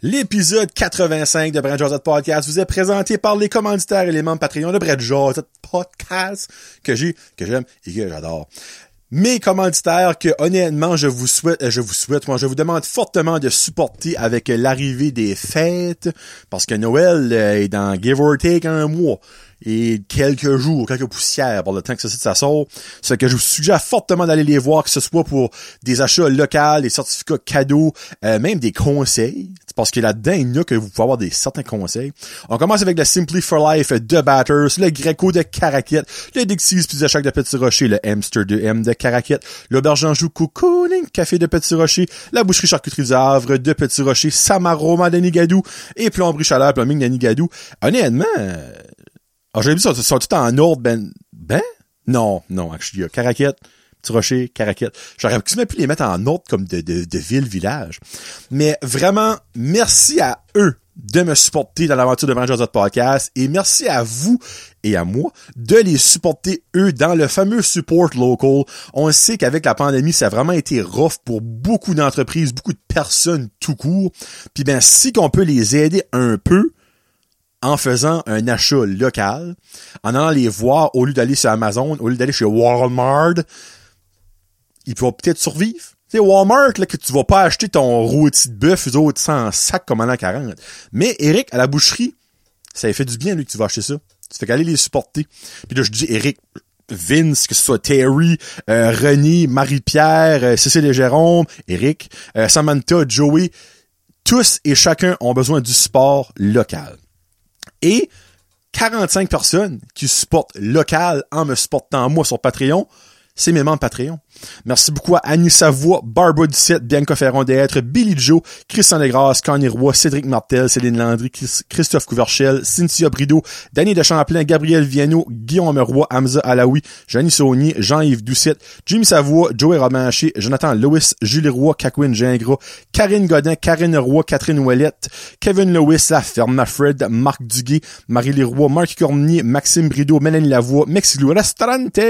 L'épisode 85 de Brad Josette Podcast vous est présenté par les commanditaires et les membres Patreon de Brad Josette Podcast que j'ai, que j'aime et que j'adore. Mes commanditaires que honnêtement je vous souhaite, euh, je vous souhaite, moi je vous demande fortement de supporter avec l'arrivée des fêtes parce que Noël euh, est dans give or take un mois et quelques jours, quelques poussières par le temps que ça, ça sort. Ce que je vous suggère fortement d'aller les voir, que ce soit pour des achats locaux, des certificats cadeaux, euh, même des conseils. Parce que là-dedans, il y a que vous pouvez avoir des certains conseils. On commence avec le Simply for Life de Batters, le Greco de Caraquette, le Dixie's Pizza Shack de Petit Rocher, le Hamster de M de Caraquette, l'Auberge Anjou Cocooning Café de Petit Rocher, la Boucherie Charcuterie du Havre de Petit Rocher, Samaroma de Nigadou et Plomberie Chaleur Plumbing de Nigadou. Honnêtement, alors, j'ai vu ça, ça sont tout en ordre, ben, ben? Non, non, actually, il y a Caraquette, Petit Rocher, Caraquette. J'aurais pu les mettre en ordre comme de, de, de ville-village. Mais vraiment, merci à eux de me supporter dans l'aventure de Manger Podcast et merci à vous et à moi de les supporter eux dans le fameux support local. On sait qu'avec la pandémie, ça a vraiment été rough pour beaucoup d'entreprises, beaucoup de personnes tout court. Puis ben, si qu'on peut les aider un peu, en faisant un achat local, en allant les voir au lieu d'aller sur Amazon, au lieu d'aller chez Walmart, ils vont peut-être survivre. C'est Walmart, là, que tu vas pas acheter ton rôti de bœuf, eux autres, sans sac comme en l'an 40. Mais Eric, à la boucherie, ça fait du bien, lui, que tu vas acheter ça. Tu fais qu'aller les supporter. Puis là, je dis Eric, Vince, que ce soit Terry, euh, René, Marie-Pierre, euh, Cécile et Jérôme, Eric, euh, Samantha, Joey, tous et chacun ont besoin du sport local et 45 personnes qui supportent local en me supportant moi sur Patreon, c'est mes membres Patreon. Merci beaucoup à Annie Savoie, Barbara Ducette, Bianca Ferron d'être, Billy Joe, Christian Legras, Connie Roy, Cédric Martel, Céline Landry, Christophe Couverchel, Cynthia Brideau, Danny de Champlain, Gabriel Viano, Guillaume Roy, Hamza Alaoui, Janie Saunier, Jean-Yves Doucette, Jimmy Savoie, Joey Romanché, Jonathan Lewis, Julie Roy, Kakwin Gingras, Karine Godin, Karine Roy, Catherine Ouellette, Kevin Lewis, La Ferme, Fred, Marc Duguay, Marie Roy, Marc Cormier, Maxime Brideau, Mélanie Lavoie, Mexilou Restaurante,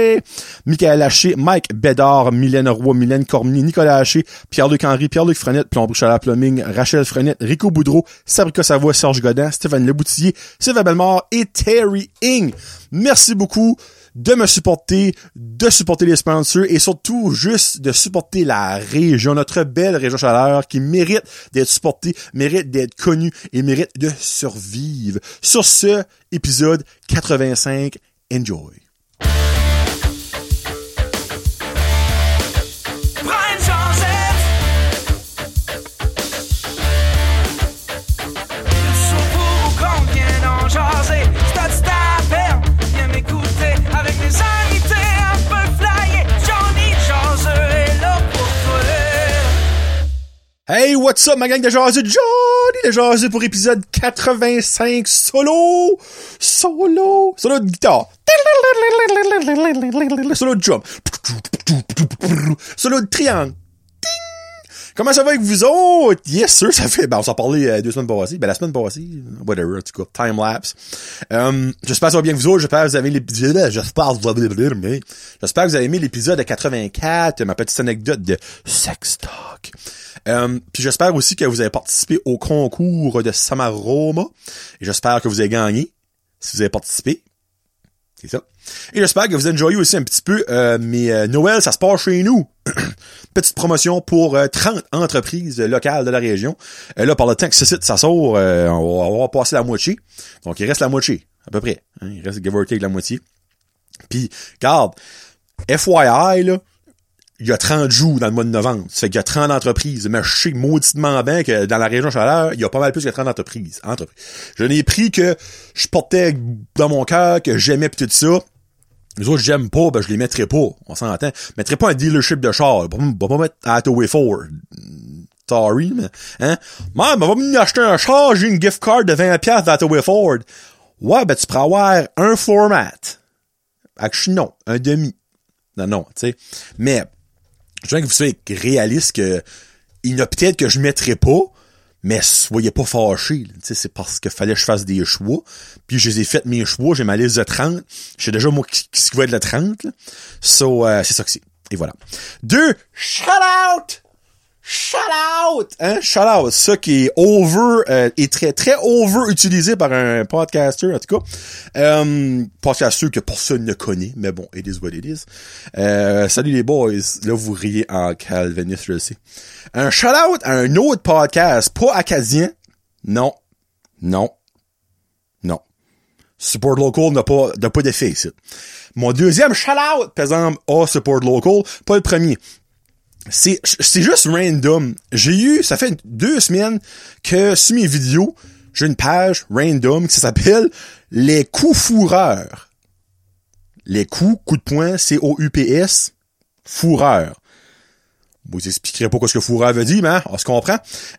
Michael Haché, Mike Bédard, Mylène Roy, Mylène Cormier, Nicolas Haché, Pierre-Luc Henry, Pierre-Luc Frenette, Plomb la Plumbing, Rachel Frenette, Rico Boudreau, Sabrica Savoie, Serge Godin, Stéphane Leboutillier, Sylvain Bellemare et Terry Ing. Merci beaucoup de me supporter, de supporter les sponsors et surtout juste de supporter la région, notre belle région chaleur qui mérite d'être supportée, mérite d'être connue et mérite de survivre. Sur ce épisode 85, enjoy. Hey, what's up, ma gang de jaseux? Johnny de pour épisode 85 solo! Solo! Solo de guitare! Solo de drum! Solo de triangle! Comment ça va avec vous autres? Yes, sir, ça fait, ben, on s'en parlait euh, deux semaines passées. Ben, la semaine passée, whatever, en tout cas, time-lapse. Um, j'espère que ça va bien avec vous autres. J'espère que vous avez l'épisode, j'espère que vous avez, j'espère que vous avez aimé l'épisode de 84, ma petite anecdote de sex talk. Um, puis j'espère aussi que vous avez participé au concours de Samaroma. Et j'espère que vous avez gagné. Si vous avez participé. C'est ça. Et j'espère que vous enjoyez aussi un petit peu euh, mais euh, Noël, ça se passe chez nous. Petite promotion pour 30 euh, entreprises locales de la région. là, par le temps que ce site, ça sort, on va, on, va, passer la moitié. Donc, il reste la moitié, à peu près. Hein. il reste give or take la moitié. Puis, garde, FYI, là, il y a 30 jours dans le mois de novembre. Ça fait qu'il y a 30 entreprises. Mais je sais mauditement bien que dans la région chaleur, il y a pas mal plus que 30 entreprises. entreprises. Je n'ai pris que je portais dans mon cœur, que j'aimais pis tout ça. Les autres, j'aime pas, ben je les mettrai pas. On s'entend. Je mettrai pas un dealership de char. Je vais pas mettre Hathaway Ford. Sorry, mais, hein? Maman, va me acheter un char, j'ai une gift card de 20$ d'Hathaway Ford. Ouais, ben tu pourras avoir un floor mat. Non. Un demi. Non, non, tu sais. Mais, je veux que vous soyez réaliste que il y a peut-être que je mettrais pas, mais soyez pas fâchés. C'est parce qu'il fallait que je fasse des choix. Puis je les ai fait mes choix, j'ai ma liste de 30. Je sais déjà moi ce qui va être le 30. Là. So, euh, c'est ça que c'est. Et voilà. Deux, shout out! Shout out! Hein? Shout out! Ça qui est over, euh, est très, très over utilisé par un podcaster, en tout cas. Euh, podcaster que personne ne connaît, mais bon, it is what it is. Euh, salut les boys. Là, vous riez en calviniste, je le sais. Un shout out à un autre podcast, pas acadien. Non. Non. Non. Support local n'a pas, n'a pas d'effet ici. Mon deuxième shout out, par exemple, à Support local, pas le premier c'est c'est juste random. J'ai eu, ça fait deux semaines que sur mes vidéos, j'ai une page random qui s'appelle les coups fourreurs. Les coups, coups de poing, C-O-U-P-S, fourreurs vous expliquerai pas ce que Fourreur veut dire, mais on se comprend.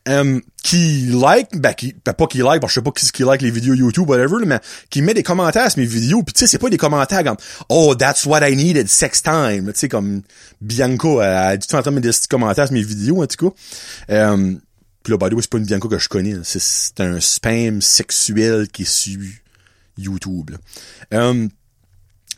Um, qui like, ben, qui, ben, pas qui like, je sais pas qui, qui like les vidéos YouTube, whatever, mais qui met des commentaires à mes vidéos, puis tu sais, c'est pas des commentaires comme « Oh, that's what I needed, sex time », tu sais, comme Bianco, elle a du temps de des commentaires à mes vidéos, en tout cas. Um, puis là, by the way, c'est pas une Bianco que je connais, c'est un spam sexuel qui est sur YouTube. Um,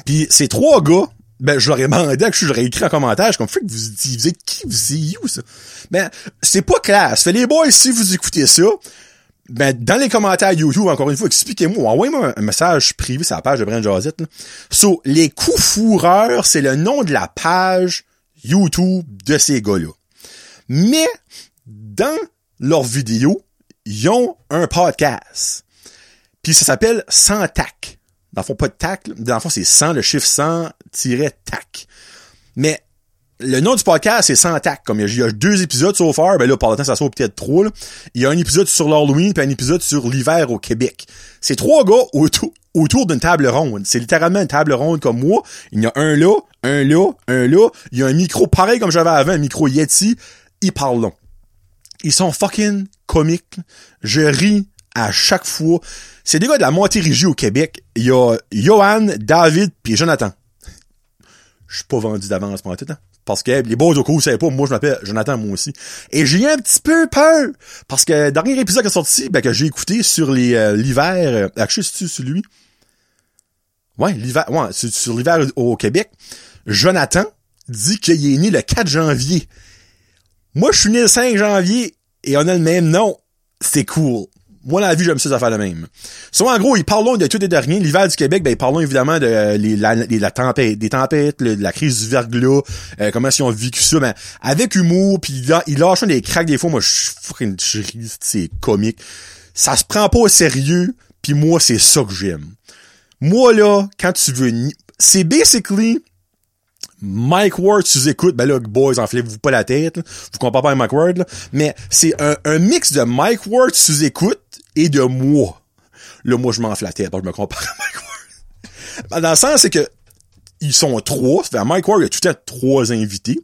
puis ces trois gars, ben, je leur ai demandé que j'aurais écrit en commentaire, comme, fait que vous, vous êtes qui, vous, c'est où, ça? Ben, c'est pas classe. Fait les boys, si vous écoutez ça, ben, dans les commentaires YouTube, encore une fois, expliquez-moi, envoyez-moi un message privé sur la page de Brand Josette, là. So, les coups fourreurs, c'est le nom de la page YouTube de ces gars-là. Mais, dans leurs vidéos, ils ont un podcast. Puis ça s'appelle Sans Tac. Dans le fond, pas de tac. Dans le fond, c'est 100, le chiffre 100-tac. Mais le nom du podcast, c'est 100 tac. Comme il y, a, deux épisodes sur far, ben là, par le temps, ça sort peut-être trois. Il y a un épisode sur l'Halloween puis un épisode sur l'hiver au Québec. C'est trois gars autour, autour d'une table ronde. C'est littéralement une table ronde comme moi. Il y a un là, un là, un là. Il y a un micro pareil comme j'avais avant, un micro Yeti. Ils parlent long. Ils sont fucking comiques. Je ris à chaque fois. C'est des gars de la Montérégie au Québec. Il y a Johan, David puis Jonathan. Je suis pas vendu d'avance pour tout, hein? Parce que les boys au coup, vous savez pas, moi je m'appelle Jonathan moi aussi. Et j'ai un petit peu peur. Parce que dernier épisode qui est sorti, ben, que j'ai écouté sur les euh, l'hiver. Euh, tu sur lui? Ouais, l'hiver. Ouais, sur, l'hiver au Québec. Jonathan dit qu'il est né le 4 janvier. Moi, je suis né le 5 janvier et on a le même nom. C'est cool moi, dans la vie, j'aime ça faire le même. Soit en gros, ils parlent de tout et de rien. L'hiver du Québec, ben, ils parlent évidemment de euh, les, la, la tempête, des tempêtes, de la crise du verglas, euh, comment ils ont vécu ça, mais avec humour, puis ils lâchent des cracks des fois, moi, je c'est comique. Ça se prend pas au sérieux, puis moi, c'est ça que j'aime. Moi, là, quand tu veux... C'est basically Mike Ward tu écoutes, ben là, boys, enflez-vous pas la tête, vous comparez pas Mike Ward, là. mais c'est un, un, mix de Mike Ward tu écoutes et de moi. Là, moi, je m'enfle la tête, je me compare à Mike Ward. Dans le sens, c'est que ils sont trois, fait Mike Ward, il a tout à trois invités,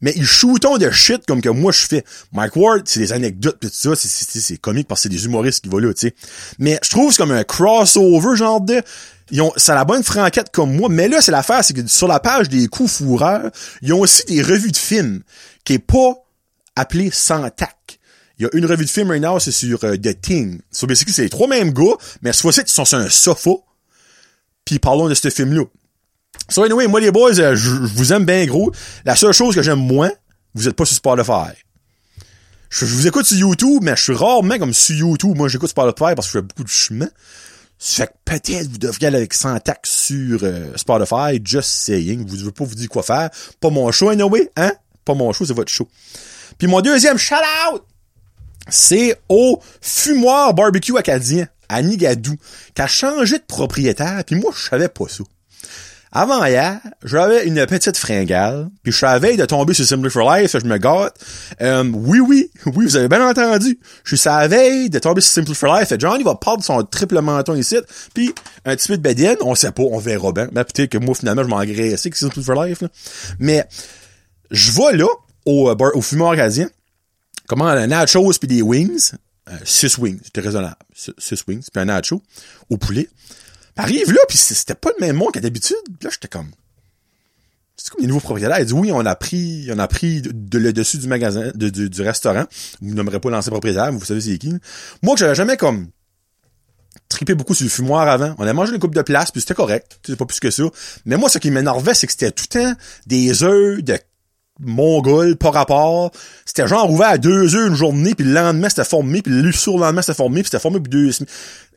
mais ils shootent de shit comme que moi je fais. Mike Ward, c'est des anecdotes pis tout ça, c'est comique parce que c'est des humoristes qui vont là, tu sais. Mais je trouve c'est comme un crossover genre de ils ont, c'est la bonne franquette comme moi, mais là, c'est l'affaire, c'est que sur la page des coups fourreurs, ils ont aussi des revues de films, qui est pas appelée sans tac. Il y a une revue de film right now, c'est sur euh, The Thing. So basically, c'est les trois mêmes gars, mais soit c'est ils sont sur un sofa, puis parlons de ce film-là. So anyway, moi les boys, euh, je vous aime bien gros. La seule chose que j'aime moins, vous êtes pas sur Spotify. Je, vous écoute sur YouTube, mais je suis rarement comme sur YouTube. Moi, j'écoute Spotify parce que je fais beaucoup de chemin. Fait que peut-être vous devriez aller avec 100 taxes sur euh, Spotify, just saying. Vous ne pas vous dire quoi faire. Pas mon show, anyway, hein? Pas mon show, c'est votre show. Puis mon deuxième shout-out, c'est au Fumoir Barbecue Acadien à Nigadou, qui a changé de propriétaire, puis moi, je savais pas ça. Avant hier, j'avais une petite fringale, puis je savais de tomber sur Simply for Life, je me gâte. Euh, oui, oui, oui, vous avez bien entendu. Je veille de tomber sur Simply for Life, et Johnny va perdre son triple menton ici, puis un petit peu de badienne, on sait pas, on verra bien. Mais peut-être que moi, finalement, je m'engraisse avec Simply for Life. Mais je vais là, au, euh, au fumoir acadien, comment un nachos puis des wings, euh, six wings, c'était raisonnable, six wings, puis un nacho au poulet arrive là, puis c'était pas le même monde qu'à d'habitude. Là, j'étais comme... C'est comme les nouveaux propriétaires. Ils disent oui, on a pris, on a pris de, le dessus du magasin, de, du, restaurant. Vous nommerez pas l'ancien propriétaire, vous savez c'est qui. Moi, que j'avais jamais comme tripé beaucoup sur le fumoir avant. On a mangé une coupe de place, puis c'était correct. C'est pas plus que ça. Mais moi, ce qui m'énervait, c'est que c'était tout le temps des œufs de mongol, pas rapport. C'était genre ouvert à deux heures une journée, puis le lendemain, c'était formé, puis le sur le lendemain, c'était formé, puis c'était formé pour deux semaines.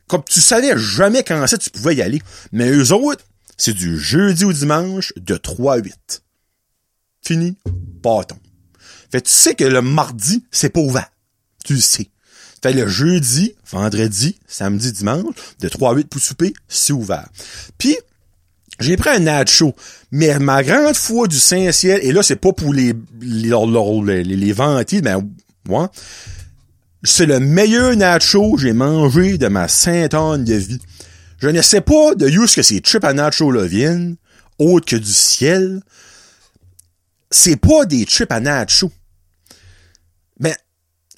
Comme tu savais jamais quand ça tu pouvais y aller. Mais eux autres, c'est du jeudi au dimanche de 3 à 8. Fini, bâton. Fait tu sais que le mardi, c'est pas ouvert. Tu le sais. Fait le jeudi, vendredi, samedi, dimanche, de 3 à 8 pour souper, c'est ouvert. Puis, j'ai pris un nacho, mais ma grande foi du Saint-Ciel, et là, c'est pas pour les, les, les, les, les moi, c'est le meilleur nacho que j'ai mangé de ma sainte anne de vie. Je ne sais pas de où ce que ces chips à nacho là viennent, autre que du ciel. C'est pas des chips à nacho. Mais,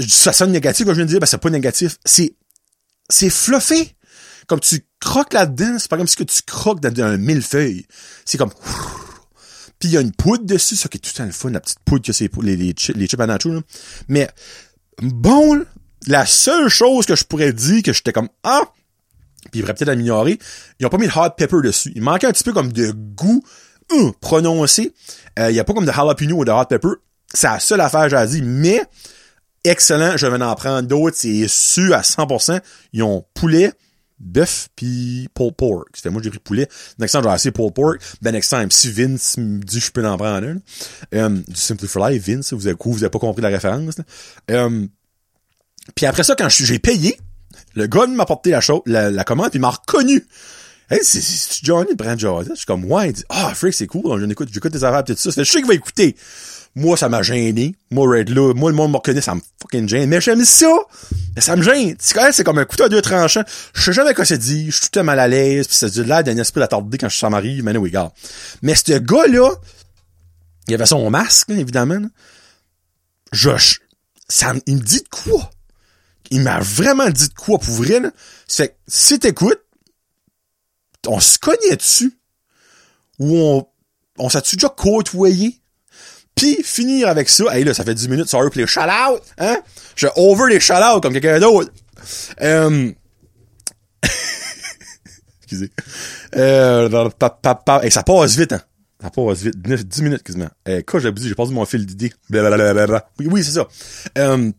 ça sonne négatif quand je viens de dire, ben c'est pas négatif. C'est, c'est fluffé. Comme tu croques là-dedans, c'est pas comme si que tu croques dans un millefeuille. C'est comme, puis il y a une poudre dessus, ça qui est tout le temps le fun, la petite poudre que c'est les, les, chips, à nacho. Mais, bon, la seule chose que je pourrais dire que j'étais comme, ah, puis il devrait peut-être améliorer, ils ont pas mis de hot pepper dessus. Il manquait un petit peu comme de goût euh, prononcé. Euh, il y a pas comme de jalapeno ou de hot pepper. C'est la seule affaire que j'ai dit, mais excellent, je vais en prendre d'autres, c'est sûr à 100%. Ils ont poulet, bœuf, puis pulled pork. C'était moi j'ai pris poulet. Next time, j'ai assez pulled pork. Ben next time, si Vince me dit je peux en prendre un, euh, du Simply for Life, Vince, vous avez, vous avez pas compris la référence. Euh, puis après ça, quand j'ai payé, le gars m'a apporté la, la, la commande, puis m'a reconnu. Hey, c'est Johnny? Brand. Je suis comme, ouais, il dit, ah, oh, freak, c'est cool, j'écoute, j'écoute des affaires, tout ça. Je sais qu'il va écouter. Moi, ça m'a gêné. Moi, Red là, moi, le monde me reconnaît, ça me fucking gêne. Mais j'aime ça. Mais ça me gêne. Tu sais, c'est comme un couteau à deux tranchants. Je sais jamais quoi c'est dit. Je suis tout à mal à l'aise. Pis c'est de l'air d'un esprit d'attardé quand je suis ça m'arrive. Mais oui, gars. Mais ce gars-là, il avait son masque, évidemment. Je, ça, il me dit de quoi? Il m'a vraiment dit de quoi pour vrai, là. C'est que, si t'écoutes, on se cognait dessus. Ou on, on s'est-tu déjà côtoyé? Puis finir avec ça, hey là, ça fait 10 minutes, sorry pour les shout-out, hein? Je over les shout-out comme quelqu'un d'autre. Euh... Excusez. Euh, hey, ça passe vite, hein? Ça passe vite. 10 minutes quasiment. Eh, quoi, j'ai dit, j'ai perdu mon fil d'idée. Oui, oui, c'est ça. Euh...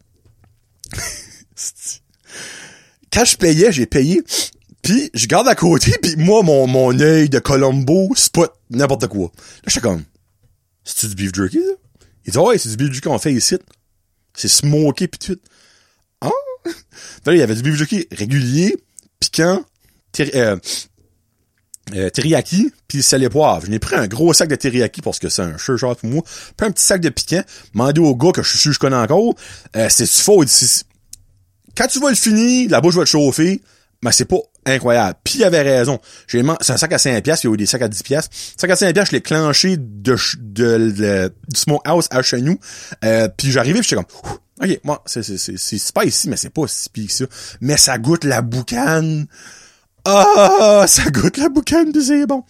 Quand je payais, j'ai payé. Puis je garde à côté, puis moi, mon, mon œil de Colombo spot n'importe quoi. Là, je comme, c'est-tu du beef jerky, ça? Il dit, ouais, c'est du beef jerky qu'on fait ici. C'est smoké pis tout. Là, il y avait du beef jerky régulier, piquant, euh, euh, teriyaki, puis sel et poivre. Je n'ai pris un gros sac de teriyaki parce que c'est un sure shot pour moi. Puis un petit sac de piquant. Demandé au gars que je suis je connais encore. Euh, c'est faux? Quand tu vas le finir, la bouche va te chauffer mais c'est pas incroyable. Puis il avait raison. J'ai c'est un sac à 5 pièces, il y a eu des sacs à 10 pièces. Sac à 5 pièces, je l'ai clenché de, de, du smokehouse à chez nous. Euh, puis j'arrivais, j'étais comme OK, moi c'est c'est c'est c'est pas ici mais c'est pas si pire que ça. Mais ça goûte la boucane. Ah, ça goûte la boucane, c'est bon.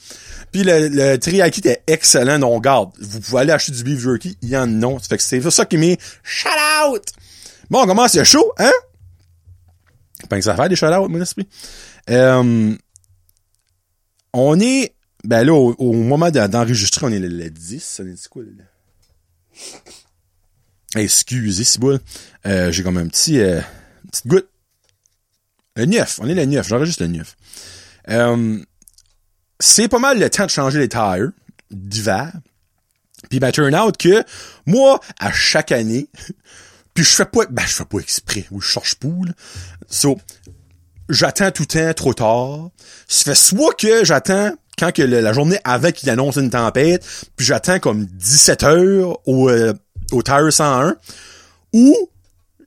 Puis le, le était excellent, donc garde, vous pouvez aller acheter du beef jerky, il y en a. Ça fait que c'est ça qui met shout out. Bon, on commence le show, hein? Pas que ça faire des shout mon esprit. Euh, on est, ben là, au, moment d'enregistrer, on est le, 10. Ça dit quoi, là? Excusez, bon. Euh, j'ai comme un petit, euh, petite goutte. Le 9. On est le 9. J'enregistre le 9. Euh, c'est pas mal le temps de changer les tires d'hiver. Puis ben, turn out que moi, à chaque année, puis je fais pas, ben je fais pas exprès, ou je cherche poule. So, j'attends tout le temps trop tard. Ça fait soit que j'attends quand que la journée avant qu'il annonce une tempête, puis j'attends comme 17 heures au, euh, au Tire 101, ou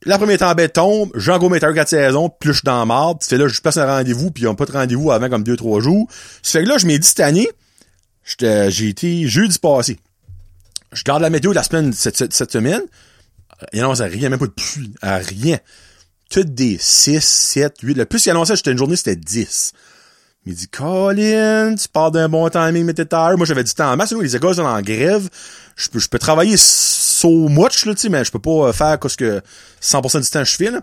la première tempête tombe, j'en go mes tires 4 saisons, puis là, je suis dans la marde, puis là, je place un rendez-vous, puis ils ont pas de rendez-vous avant comme 2-3 jours. Ça fait que là, je m'ai dit cette année, j'ai été jeudi passé. Je garde la météo de la semaine, cette, cette, cette semaine, il annonce rien, même pas de pluie, à rien. Toutes des 6, 7, 8. Le plus il annonçait, j'étais une journée, c'était 10. Il dit, Colin, tu parles d'un bon timing, mais t'es tard. Moi, j'avais du temps en masse. Les écoles sont en grève. Je peux, je peux travailler so much, là, mais je peux pas faire ce que 100% du temps je fais, là.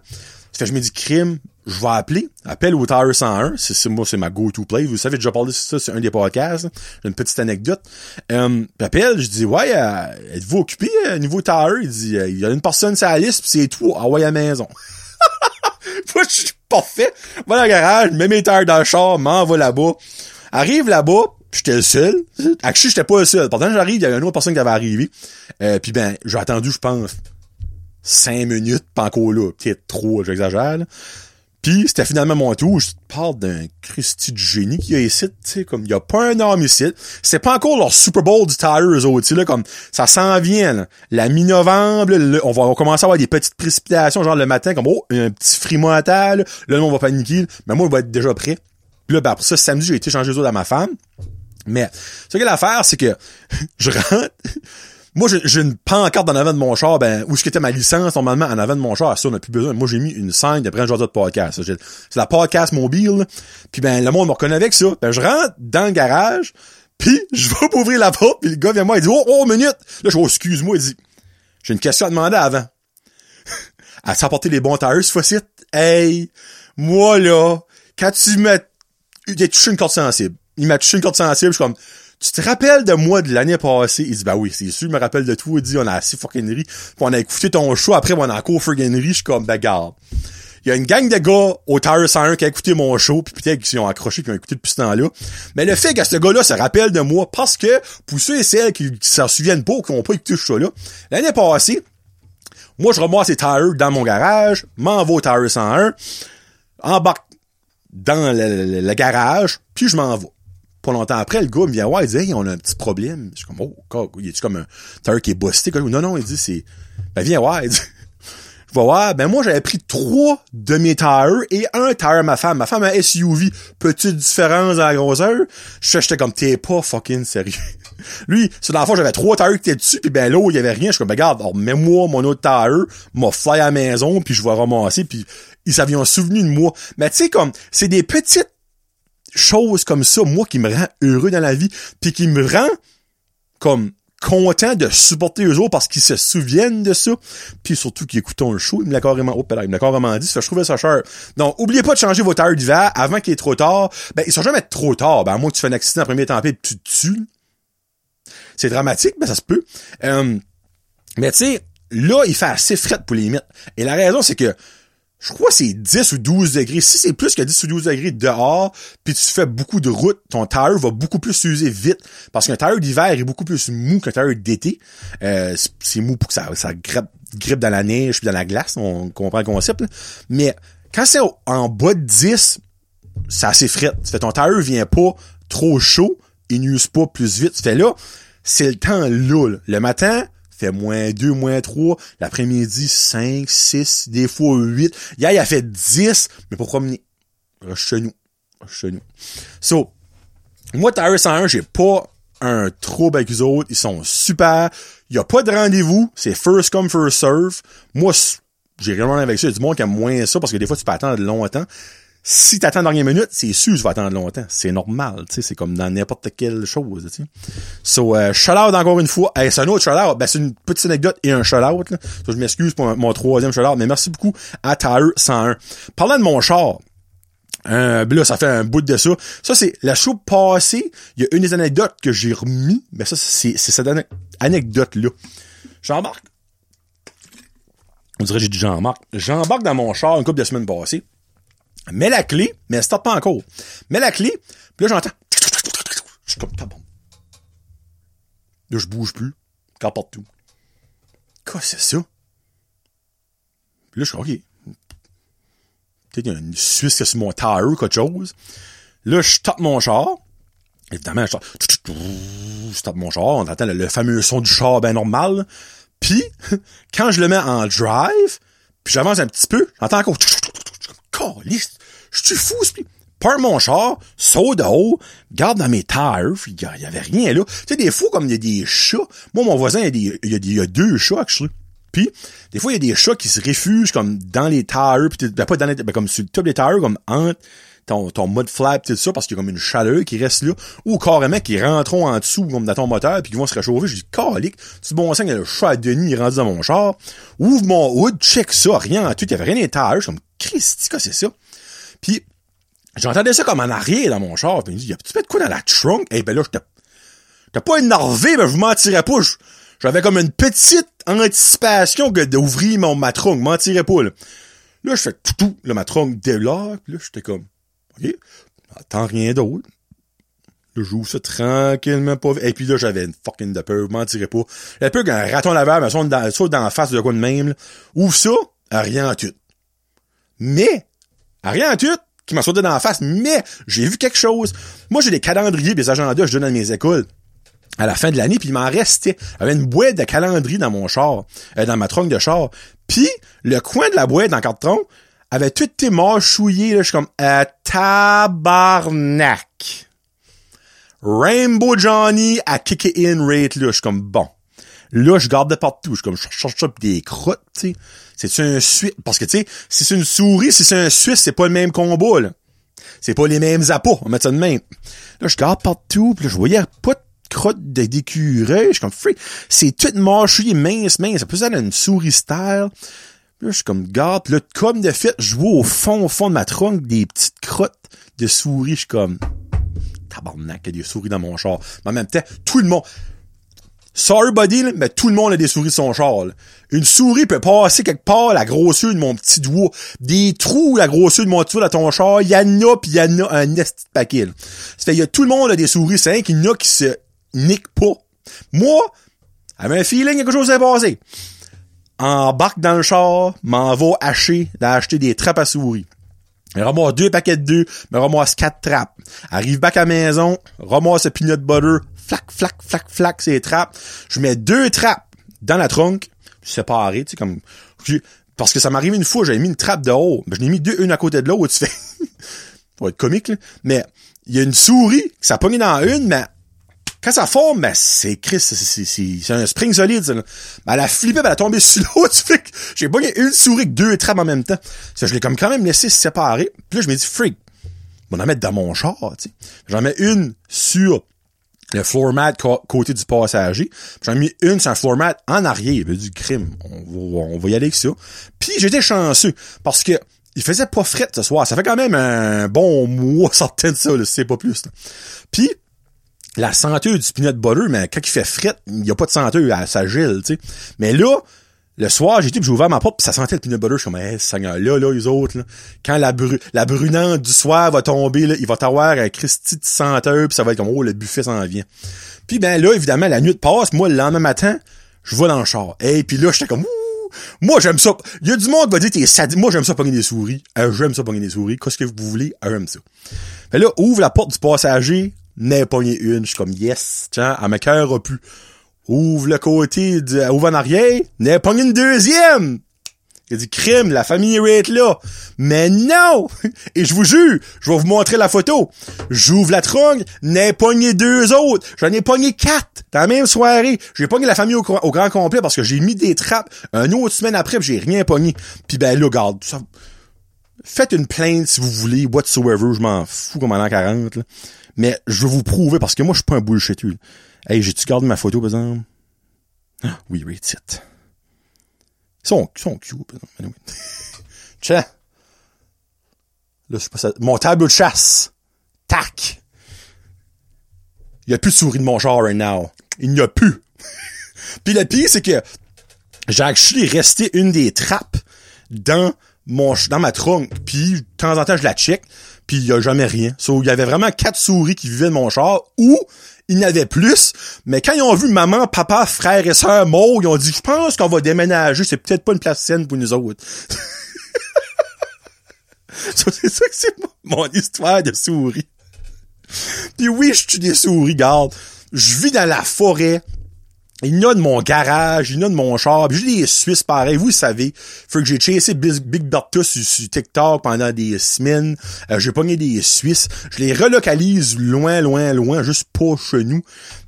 Fait je me dis, crime, je vais appeler, appelle au Tire 101, c'est, c'est moi, c'est ma go-to play. Vous savez, j'ai déjà parlé de ça sur un des podcasts. J'ai une petite anecdote. Euh, j'appelle, je dis, ouais, euh, êtes-vous occupé, euh, niveau Tire? Il dit, euh, il y a une personne sur la liste, pis c'est tout, ah ouais, à la maison. Moi, je suis parfait. Va dans le garage, mets mes tires dans le char, m'en va là-bas. Arrive là-bas, j'étais le seul. Actually, j'étais pas le seul. Pourtant, j'arrive, il y avait une autre personne qui avait arrivé. Euh, puis ben, j'ai attendu, je pense, cinq minutes, pas encore là. Peut-être trop, j'exagère. Puis c'était finalement mon tour. Je te parle d'un Christy de génie qui a ici, tu sais, comme il y a pas un homme ici. C'est pas encore leur Super Bowl du Tire, eux là, comme ça s'en vient. La mi-novembre, on va commencer à avoir des petites précipitations, genre le matin, comme oh, un petit frimotage, là, là, on va paniquer, mais moi, il va être déjà prêt. Puis là, ben, pour ça, samedi, j'ai été changer les autres à ma femme. Mais, ce que l'affaire, c'est que je rentre. Moi, j'ai une pancarte en avant de mon char, ben, où ce était ma licence, normalement, en avant de mon char, ça, on n'a plus besoin. Moi, j'ai mis une scène de Brand Josette Podcast. C'est la podcast mobile. Puis ben, le monde me reconnaît avec ça. Ben, je rentre dans le garage, puis je vais ouvrir la porte, puis le gars vient me voir, il dit, oh, oh, minute! Là, je dis, oh, excuse-moi, il dit, j'ai une question à demander avant. à s'apporter les bons tires, cette fois-ci? Hey, moi, là, quand tu m'as, il a touché une corde sensible. Il m'a touché une corde sensible, je suis comme, tu te rappelles de moi de l'année passée? Il dit, bah oui, c'est sûr, je me rappelle de tout. Il dit, on a assez fucking ri. Puis on a écouté ton show, après, on a encore fucking ri. Je suis comme, ben, garde. Il y a une gang de gars au Tire 101 qui a écouté mon show, puis peut-être qu'ils ont accroché, qui ont écouté depuis ce temps-là. Mais le fait que ce gars-là se rappelle de moi, parce que, pour ceux et celles qui, s'en souviennent pas ou qui n'ont pas écouté ce show-là, l'année passée, moi, je ramasse les tires dans mon garage, m'en vais au Tire 101, embarque dans le, le- le garage, puis je m'en vais. Pas longtemps après, le gars me vient voir, il dit, hey, on a un petit problème. Je suis comme, oh, il est comme un tire qui est quoi? Non, non, il dit, c'est, ben, viens voir, il dit. Je vais voir, ben, moi, j'avais pris trois de mes tires et un tire à ma femme. Ma femme a SUV. Petite différence dans la grosseur. Je- J'étais comme, t'es pas fucking sérieux. Lui, c'est dans le fond, j'avais trois tires qui étaient dessus, puis ben, l'autre, il y avait rien. Je suis comme, ben, regarde, mets-moi mon autre tire, m'a fly à la maison, puis je vais ramasser, puis ils s'avaient souvenu de moi. Mais tu sais, comme, c'est des petites choses comme ça, moi, qui me rend heureux dans la vie, puis qui me rend comme content de supporter eux autres parce qu'ils se souviennent de ça, puis surtout qu'ils écoutent le show, il me l'a carrément, oh, il me l'a carrément dit, ça, je trouvais ça cher. Donc, oubliez pas de changer vos tires d'hiver avant qu'il est trop tard. Ben, ils sont jamais trop tard. Ben, à tu fais un accident en premier tempête, tu te tues. C'est dramatique, ben, ça se peut. Euh, mais tu sais, là, il fait assez fret pour les mettre. Et la raison, c'est que je crois que c'est 10 ou 12 degrés. Si c'est plus que 10 ou 12 degrés dehors, puis tu fais beaucoup de route, ton tire va beaucoup plus s'user vite. Parce qu'un tire d'hiver est beaucoup plus mou qu'un tire d'été. Euh, c'est- mou pour que ça, ça grippe, grippe dans la neige puis dans la glace. On comprend le concept. là. Mais quand c'est en bas de 10, c'est assez fret. Tu fais ton tire vient pas trop chaud, il n'use pas plus vite. Tu fais là, c'est le temps là. Le matin, fait moins 2, moins 3. L'après-midi, 5, 6, des fois 8. Hier, il a fait 10, mais pour promener. Reste chez nous. So, moi, Tire 101, j'ai pas un trouble avec eux autres. Ils sont super. Il a pas de rendez-vous. C'est first come, first serve. Moi, j'ai rien avec ça. Il y a du monde qui aime moins ça parce que des fois, tu peux attendre longtemps. Si t'attends dernière minute, c'est sûr que tu vas attendre longtemps. C'est normal, tu sais. C'est comme dans n'importe quelle chose, tu sais. So, euh, shout-out encore une fois. Hey, c'est un autre shout-out. Ben, c'est une petite anecdote et un shout-out, là. Je m'excuse pour mon, troisième shout-out, mais merci beaucoup à Tire 101. Parlant de mon char, euh, ben là, ça fait un bout de ça. Ça, c'est la show passée. Il y a une des anecdotes que j'ai remis. Mais ça, c'est, cette ane- anecdote-là. J'embarque. On dirait que j'ai dit j'embarque. J'embarque dans mon char une couple de semaines passées. Mets la clé, mais elle pas encore. Mets la clé, puis là, j'entends. Je suis comme. Là, je bouge plus. Qu'importe tout. Quoi, c'est ça? Puis là, je suis OK. Peut-être qu'il y a une Suisse qui a sur mon tire ou quelque chose. Là, je tape mon char. Évidemment, je tape, je tape mon char. On entend le, fameux son du char ben normal. Puis, quand je le mets en drive, puis j'avance un petit peu, j'entends encore... Caliste, je suis fou, ce Pars mon char, saut de haut, garde dans mes tires, il y, avait rien là. Tu sais, des fois, comme il y a des chats, moi, mon voisin, il y y a, deux chats, actually. Puis, des fois, il y a des chats qui se réfugent comme dans les tires, pis ben, pas dans les, ben, comme sur le top des tires, comme entre ton, ton mud flap, tout ça, parce qu'il y a comme une chaleur qui reste là, ou carrément qui rentrent en dessous, comme dans ton moteur, puis qui vont se réchauffer. Je dis, calique, tu bon sang, il y a le chat à Denis, rendu dans mon char. Ouvre mon hood, check ça, rien en tout, il y avait rien tires. Je suis comme, Christy, quoi, c'est ça? Puis, j'entendais ça comme en arrière dans mon char, puis il me dit, y a tu de quoi dans la trunk? Eh ben là, j'étais, j'étais pas énervé, mais je vous mentirais pas, j'avais comme une petite anticipation d'ouvrir mon, ma trunk, mentirais pas, là. Là, je fais tout, là, ma trunk déloque, là, j'étais comme, OK? Attends rien d'autre. Là, j'ouvre ça tranquillement pas. Et puis là, j'avais une fucking de peur, je mentirais pas. La peur qu'un raton laveur me saute dans, dans la face de quoi de même, là. Ouvre ça, rien en tout. Mais, rien en tout, qui m'a sauté dans la face, mais j'ai vu quelque chose. Moi, j'ai des calendriers, des agendas, je donne à mes écoles à la fin de l'année, puis il m'en restait. J'avais une boîte de calendrier dans mon char, euh, dans ma tronque de char. Puis, le coin de la boîte dans le carton, avait tout été mâchouillé, là, je suis comme, euh, tabarnak. Rainbow Johnny à kick in rate, là, je suis comme, bon. Là, je garde de partout, je suis comme, je cherche des crottes, tu sais. C'est-tu un Suisse? Parce que, tu sais, si c'est une souris, si c'est un Suisse, c'est pas le même combat, là. C'est pas les mêmes appâts, on met ça de même. Là, je garde partout, pis là, je voyais pas de crotte d'écureuil. Je suis comme, free. C'est tout mâchouillé, mince, mince. Ça peut être une souris style. Là, je suis comme, garde. Là, comme de fait, je vois au fond, au fond de ma tronque des petites crottes de souris. Je suis comme, tabarnak, il y a des souris dans mon char. Mais en même temps, tout le monde, sorry buddy, mais tout le monde a des souris sur son char. Une souris peut passer quelque part la grosseur de mon petit doigt. Des trous, la grosseur de mon petit doigt dans ton char, il y en a, pis il y en a un esti de paquet. Ça fait, il y tout le monde a des souris, c'est qu'il y en a qui se niquent pas. Moi, j'avais un feeling, quelque chose s'est passé embarque dans le char, m'en va hacher, d'acheter des trappes à souris. Ramasse deux paquets de deux, me ramasse quatre trappes. Arrive back à la maison, ramasse le peanut butter, flac, flac, flac, flac, ces trappes. Je mets deux trappes dans la trunk, séparées, tu sais, comme, parce que ça m'arrive une fois, j'avais mis une trappe de haut, mais je l'ai mis deux, une à côté de l'autre, tu fais, ça va être comique, là. Mais, il y a une souris, ça a dans une, mais quand ça forme, ben, c'est Chris, c'est un spring solide. Ça, ben, elle a flippé, ben, elle a tombé sur l'autre. Fait que j'ai pas une souris avec deux trappes en même temps. Ça, je l'ai comme quand même laissé séparer. Puis là, je me dis, freak, on en mettre dans mon char, tu sais. J'en mets une sur le floor mat côté du passager. J'en ai mis une sur un floor mat en arrière. Il du crime. On va, on va y aller avec ça. Puis j'étais chanceux parce que il faisait pas fret ce soir. Ça fait quand même un bon mois sortant de ça, c'est pas plus. Puis la senteur du peanut butter, mais quand il fait fret, il y a pas de senteur à sa gile, tu sais. Mais là, le soir, j'ai j'ai ouvert ma porte, pis ça sentait le peanut butter. Je suis comme, hey, Seigneur, là, là, les autres, là, quand la, bru la brunante du soir va tomber, là, il va t'avoir un Christy de senteur, puis ça va être comme, oh, le buffet s'en vient. Puis ben là, évidemment, la nuit passe, moi, le lendemain matin, je vais dans le char. Et puis là, j'étais comme, ouh, moi, j'aime ça. Il y a du monde qui va dire, t'es sadique. Moi, j'aime ça pogner des souris. Euh, j'aime ça pogner des souris. Qu'est-ce que vous voulez? J'aime ça. Mais là, ouvre la porte du passager, n'est pogné une. Je suis comme, yes, tiens, à ma cœur a pu. Ouvre le côté, de, ouvre en arrière, n'est pogné une deuxième. Il dit, crime, la famille est là. Mais non! Et je vous jure, je vais vous montrer la photo. J'ouvre la trongue, n'est pogné deux autres. J'en ai pogné quatre dans la même soirée. J'ai pogné la famille au, grand complet parce que j'ai mis des trappes un autre semaine après j'ai rien pogné. Puis ben là, regarde, ça... faites une plainte si vous voulez, whatsoever, je m'en fous comme en l'an 40. Là. Mais je vais vous prouver, parce que moi, je suis pas un bullshit. Hey, j'ai-tu gardé ma photo, par exemple? Oui, rate it. Ils sont, ils sont cute, par exemple. Anyway. Tiens. Là, je sais pas ça. Mon tableau de chasse. Tac. Il y a plus de souris de mon genre right now. Il n'y a plus. Puis le pire, c'est que j'ai actually resté une des trappes dans mon, dans ma trunk. Puis, de temps en temps, je la check il y a jamais rien. Il y avait vraiment quatre souris qui vivaient de mon char, ou il y en avait plus, mais quand ils ont vu maman, papa, frère et sœur morts, ils ont dit, je pense qu'on va déménager, c'est peut-être pas une place saine pour nous autres. c'est ça que c'est mon histoire de souris. Puis oui, je suis des souris, garde. Je vis dans la forêt, il y en a de mon garage, il y en a de mon char. J'ai des Suisses pareils, vous savez. Faut que j'ai chassé Big, Bertus sur, TikTok pendant des semaines. Euh, j'ai pogné des Suisses. Je les relocalise loin, loin, loin, juste pas chez nous.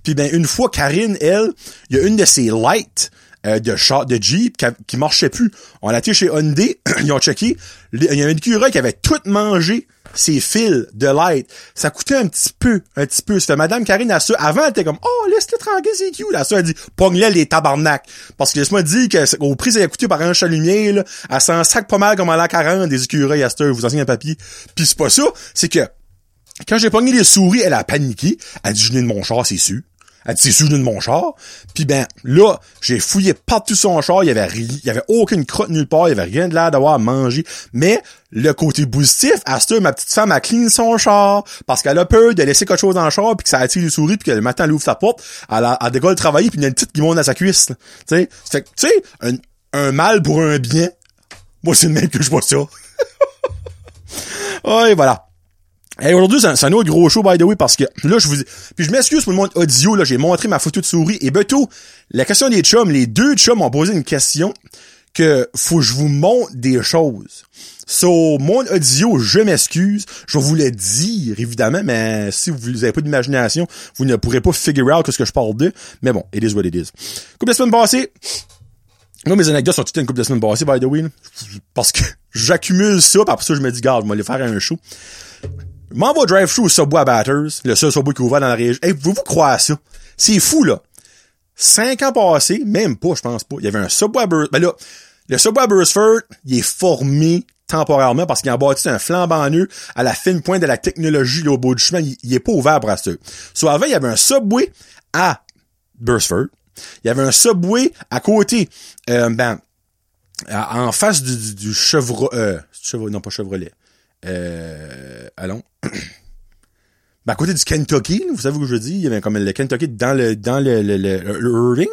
Puis ben une fois, Karine, elle, il y a une de ses lights euh, de char, de Jeep qui, qui marchait plus. On l'a été chez Hyundai, ils ont checké, il y a un écureuil qui avait tout mangé ses fils de light. Ça coûtait un petit peu, un petit peu. Ça fait Madame Karine à ça. Avant, elle était comme, oh, laisse-le tranquille, c'est cute. Là, ça, elle dit, pogne-le les tabarnak. Parce que laisse-moi dire que, au prix, ça a coûté par un chalumier, là, elle s'en sac pas mal comme à la 40 des écureuils à cette vous enseignez un papier. Puis c'est pas ça, c'est que, quand j'ai pogné les souris, elle a paniqué. Elle a dit, je de mon char, c'est sûr. Elle dit, c'est de mon char. Puis ben, là, j'ai fouillé partout son char. Il y avait il y avait aucune crotte nulle part. Il y avait rien de l'air d'avoir à manger. Mais, le côté positif, à ce ma petite femme a clean son char parce qu'elle a peur de laisser quelque chose dans le char puis que ça attire les souris puis que le matin elle ouvre sa porte, elle a, elle décolle travailler puis il y a une petite qui monte à sa cuisse. Tu sais, tu sais, un, un mal pour un bien. Moi, c'est le même que je vois ça. ouais, voilà. Et aujourd'hui, c'est un, autre gros show, by the way, parce que là, je vous... Puis je m'excuse pour le monde audio, là, j'ai montré ma photo de souris. Et bientôt, la question des chums, les deux chums m'ont posé une question que faut que je vous montre des choses. So, mon audio, je m'excuse. Je vais vous le dire, évidemment, mais si vous n'avez pas d'imagination, vous ne pourrez pas figure out ce que je parle de. Mais bon, it is what it is. Couple de semaines passées, moi, mes anecdotes sont toutes une couple de semaines passées, by the way, parce que j'accumule ça, puis après ça, je me dis, garde, je vais aller faire un show m'envoie drive-thru au Subway à Batters, le seul Subway qui ouvre dans la région. Hey, vous vous croire ça? C'est fou, là. Cinq ans passés, même pas, je pense pas. Il y avait un Subway Burst. Ben là, le Subway Burstford, il est formé temporairement parce qu'il a bâti un flambant neuf à la fine pointe de la technologie au bout du chemin. Il, est pas ouvert pour ça. Soit avant, il y avait un Subway à Burstford. Il y avait un Subway à côté, euh, ben, en face du, du, euh, non pas Chevrolet. Euh, allons. ben, à côté du Kentucky, vous savez que je dis, il y avait comme le Kentucky dans le dans le, le, le, Il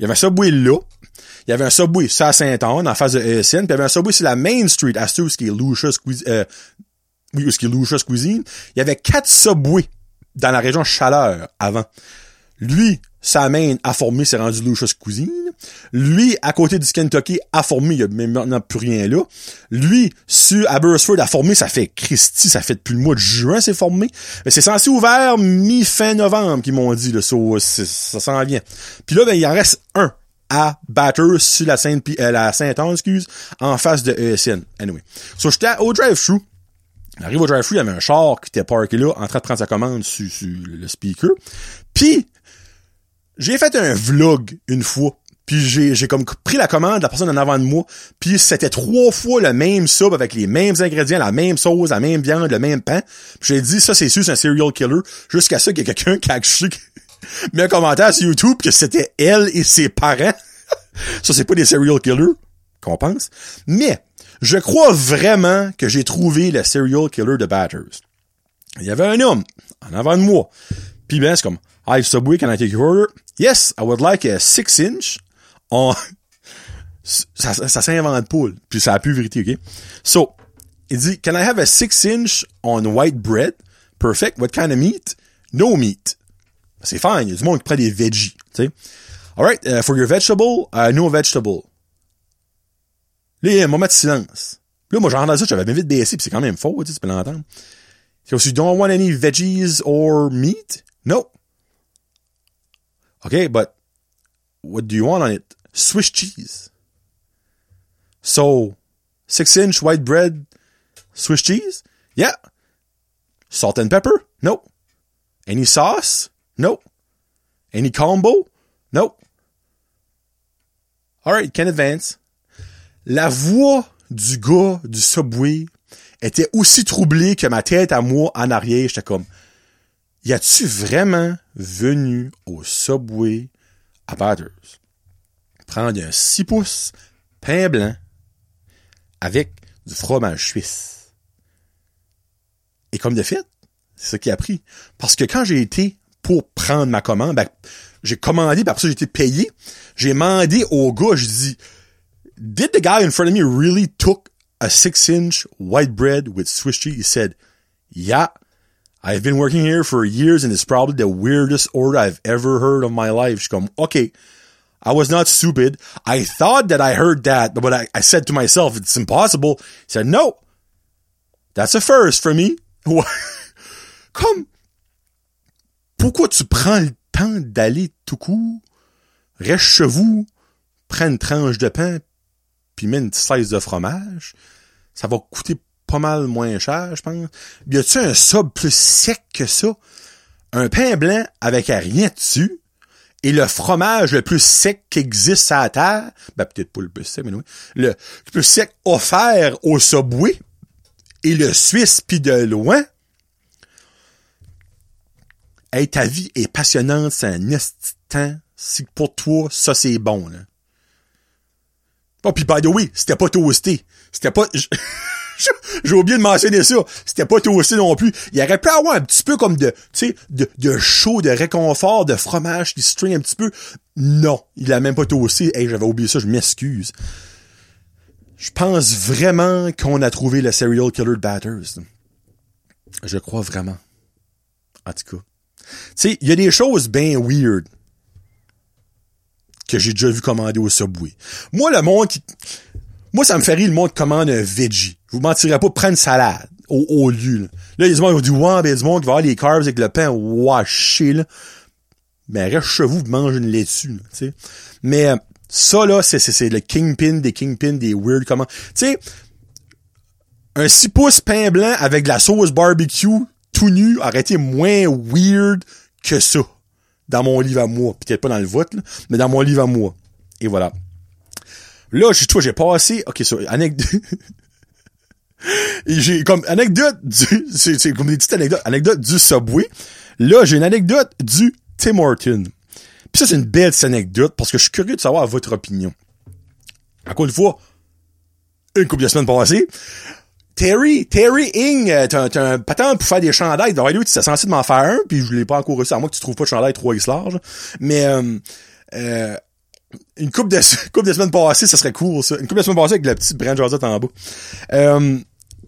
y avait un Subway là. Il y avait un Subway ça à Saint-Anne, en face de ESN, puis il y avait un Subway sur la Main Street, à ce qui est Lucius Cuisine. Euh, oui, ce qui est Lucius Cuisine. Il y avait quatre Subway dans la région Chaleur avant. Lui, sa main a formé, c'est rendu Lucius Cuisine. Lui, à côté du Kentucky, a formé, il y a maintenant plus rien là. Lui, sur Aberystwyth, a formé, ça fait Christy, ça fait depuis le mois de juin, c'est formé. Mais c'est censé ouvert mi-fin novembre, qu'ils m'ont dit, là, ça, ça s'en vient. Puis là, ben, il en reste un à Batters sur la Sainte, euh, la Sainte-Anne, excuse, en face de ESN. Anyway. So, j'étais au drive-thru. J'arrive au drive-thru, il y avait un char qui était parké là, en train de prendre sa commande sur, sur le speaker. Puis, j'ai fait un vlog une fois. Puis j'ai, comme pris la commande de la personne en avant de moi. Puis c'était trois fois le même sub avec les mêmes ingrédients, la même sauce, la même viande, le même pain. J'ai dit, ça c'est sûr, c'est un serial killer. Jusqu'à ça qu'il y a quelqu'un qui a mis un commentaire sur YouTube que c'était elle et ses parents. ça c'est pas des serial killers, qu'on pense. Mais, je crois vraiment que j'ai trouvé le serial killer de Batters. Il y avait un homme en avant de moi. Puis ben, c'est comme, Hi, Subway, can I take order? Yes, I would like a six inch on... ça, ça s'invente pas, puis ça a plus vérité, ok? So, il dit, can I have a six inch on white bread? Perfect. What kind of meat? No meat. C'est fine. Il y a du monde qui prend des veggies, tu sais. Alright, uh, for your vegetable, uh, no vegetable. Là, il y a un moment de silence. Là, moi, j'entends ça, j'avais bien vite baissé, puis c'est quand même faux, tu peux l'entendre. So, you don't want any veggies or meat? No. Okay, but what do you want on it? Swiss cheese. So, six inch white bread, Swiss cheese? Yeah. Salt and pepper? Nope. Any sauce? Nope. Any combo? Nope. Alright, can advance. La voix du gars du Subway était aussi troublée que ma tête à moi en arrière. J'étais comme, y a-tu vraiment venu au Subway à Batters prendre un 6 pouces pain blanc avec du fromage suisse? Et comme de fait, c'est ça qui a pris. Parce que quand j'ai été pour prendre ma commande, ben, j'ai commandé, par ça j'ai été payé. J'ai demandé au gars, je dis, did the guy in front of me really took a six inch white bread with Swiss cheese? He said, yeah. I've been working here for years and it's probably the weirdest order I've ever heard of my life. She come, okay, I was not stupid. I thought that I heard that, but I, I said to myself, it's impossible. He said, no, that's a first for me. Comme, pourquoi tu prends le temps d'aller tout court, reste chez vous, prends une tranche de pain, puis mets une slice de fromage, ça va coûter pas mal moins cher, je pense. Y a-tu un sub plus sec que ça? Un pain blanc avec rien dessus, et le fromage le plus sec qui existe à la terre, ben peut-être pas le plus sec, mais oui, le plus sec offert au Subway, et le Suisse pis de loin, hey, ta vie est passionnante, c'est un instant, si pour toi, ça c'est bon, là. Oh, pis by the way, c'était pas toasté. C'était pas... J'ai oublié de mentionner ça. C'était pas toasté non plus. Il aurait pu avoir un petit peu comme de, tu sais, de, de chaud, de réconfort, de fromage qui string un petit peu. Non, il a même pas toasté. Hey, j'avais oublié ça, je m'excuse. Je pense vraiment qu'on a trouvé le serial killer Batters. Je crois vraiment. En tout cas. Tu sais, il y a des choses bien weird que j'ai déjà vu commander au Subway. Moi, le monde qui... Moi, ça me fait rire le monde commande un veggie. Je vous mentirais pas, prendre une salade au, au lieu. Là, là il y du monde ouais, ben, du monde qui va avoir les carbs avec le pain washé, là. Ben, reste chez vous, mange une laitue, tu sais. Mais, euh, ça, là, c'est, c'est, c'est le kingpin des kingpins des weird comment. Tu sais, un 6 pouces pain blanc avec de la sauce barbecue tout nu aurait été moins weird que ça. Dans mon livre à moi. Peut-être pas dans le vote, là, mais dans mon livre à moi. Et voilà. Là, j'ai, toi, j'ai passé, ok, ça, anecdote. J'ai comme anecdote du, c'est, comme des petites anecdotes, anecdote du Subway. Là, j'ai une anecdote du Tim Horton. Puis ça, c'est une belle anecdote parce que je suis curieux de savoir votre opinion. Encore une fois, une couple de semaines passées, Terry, Terry Ing, euh, t'as, t'as un patente pour faire des chandails. D'ailleurs, lui, tu t'es censé de m'en faire un, puis je l'ai pas encore reçu, à moins que tu trouves pas de chandail 3 X large. Mais, euh, euh, une couple de, couple de semaines passées, ça serait cool, ça. Une couple de semaines passées avec la petite Brand Josette en bas. Euh,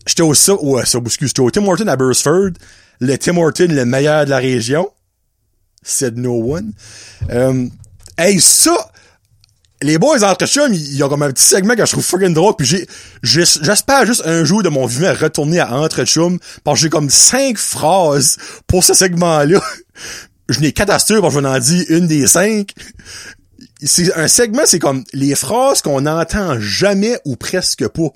j'étais au, au, excuse, j'étais au Tim Horton à Bursford. Le Tim Horton, le meilleur de la région. Said no one. Euh, hey, ça, les boys entre chums, ils ont comme un petit segment que je trouve fucking drôle, puis j'ai, j'espère juste un jour de mon vivant retourner à entre chums, parce que j'ai comme cinq phrases pour ce segment-là. je n'ai catastrophe, parce que je en dis une des cinq. C'est un segment, c'est comme les phrases qu'on n'entend jamais ou presque pas.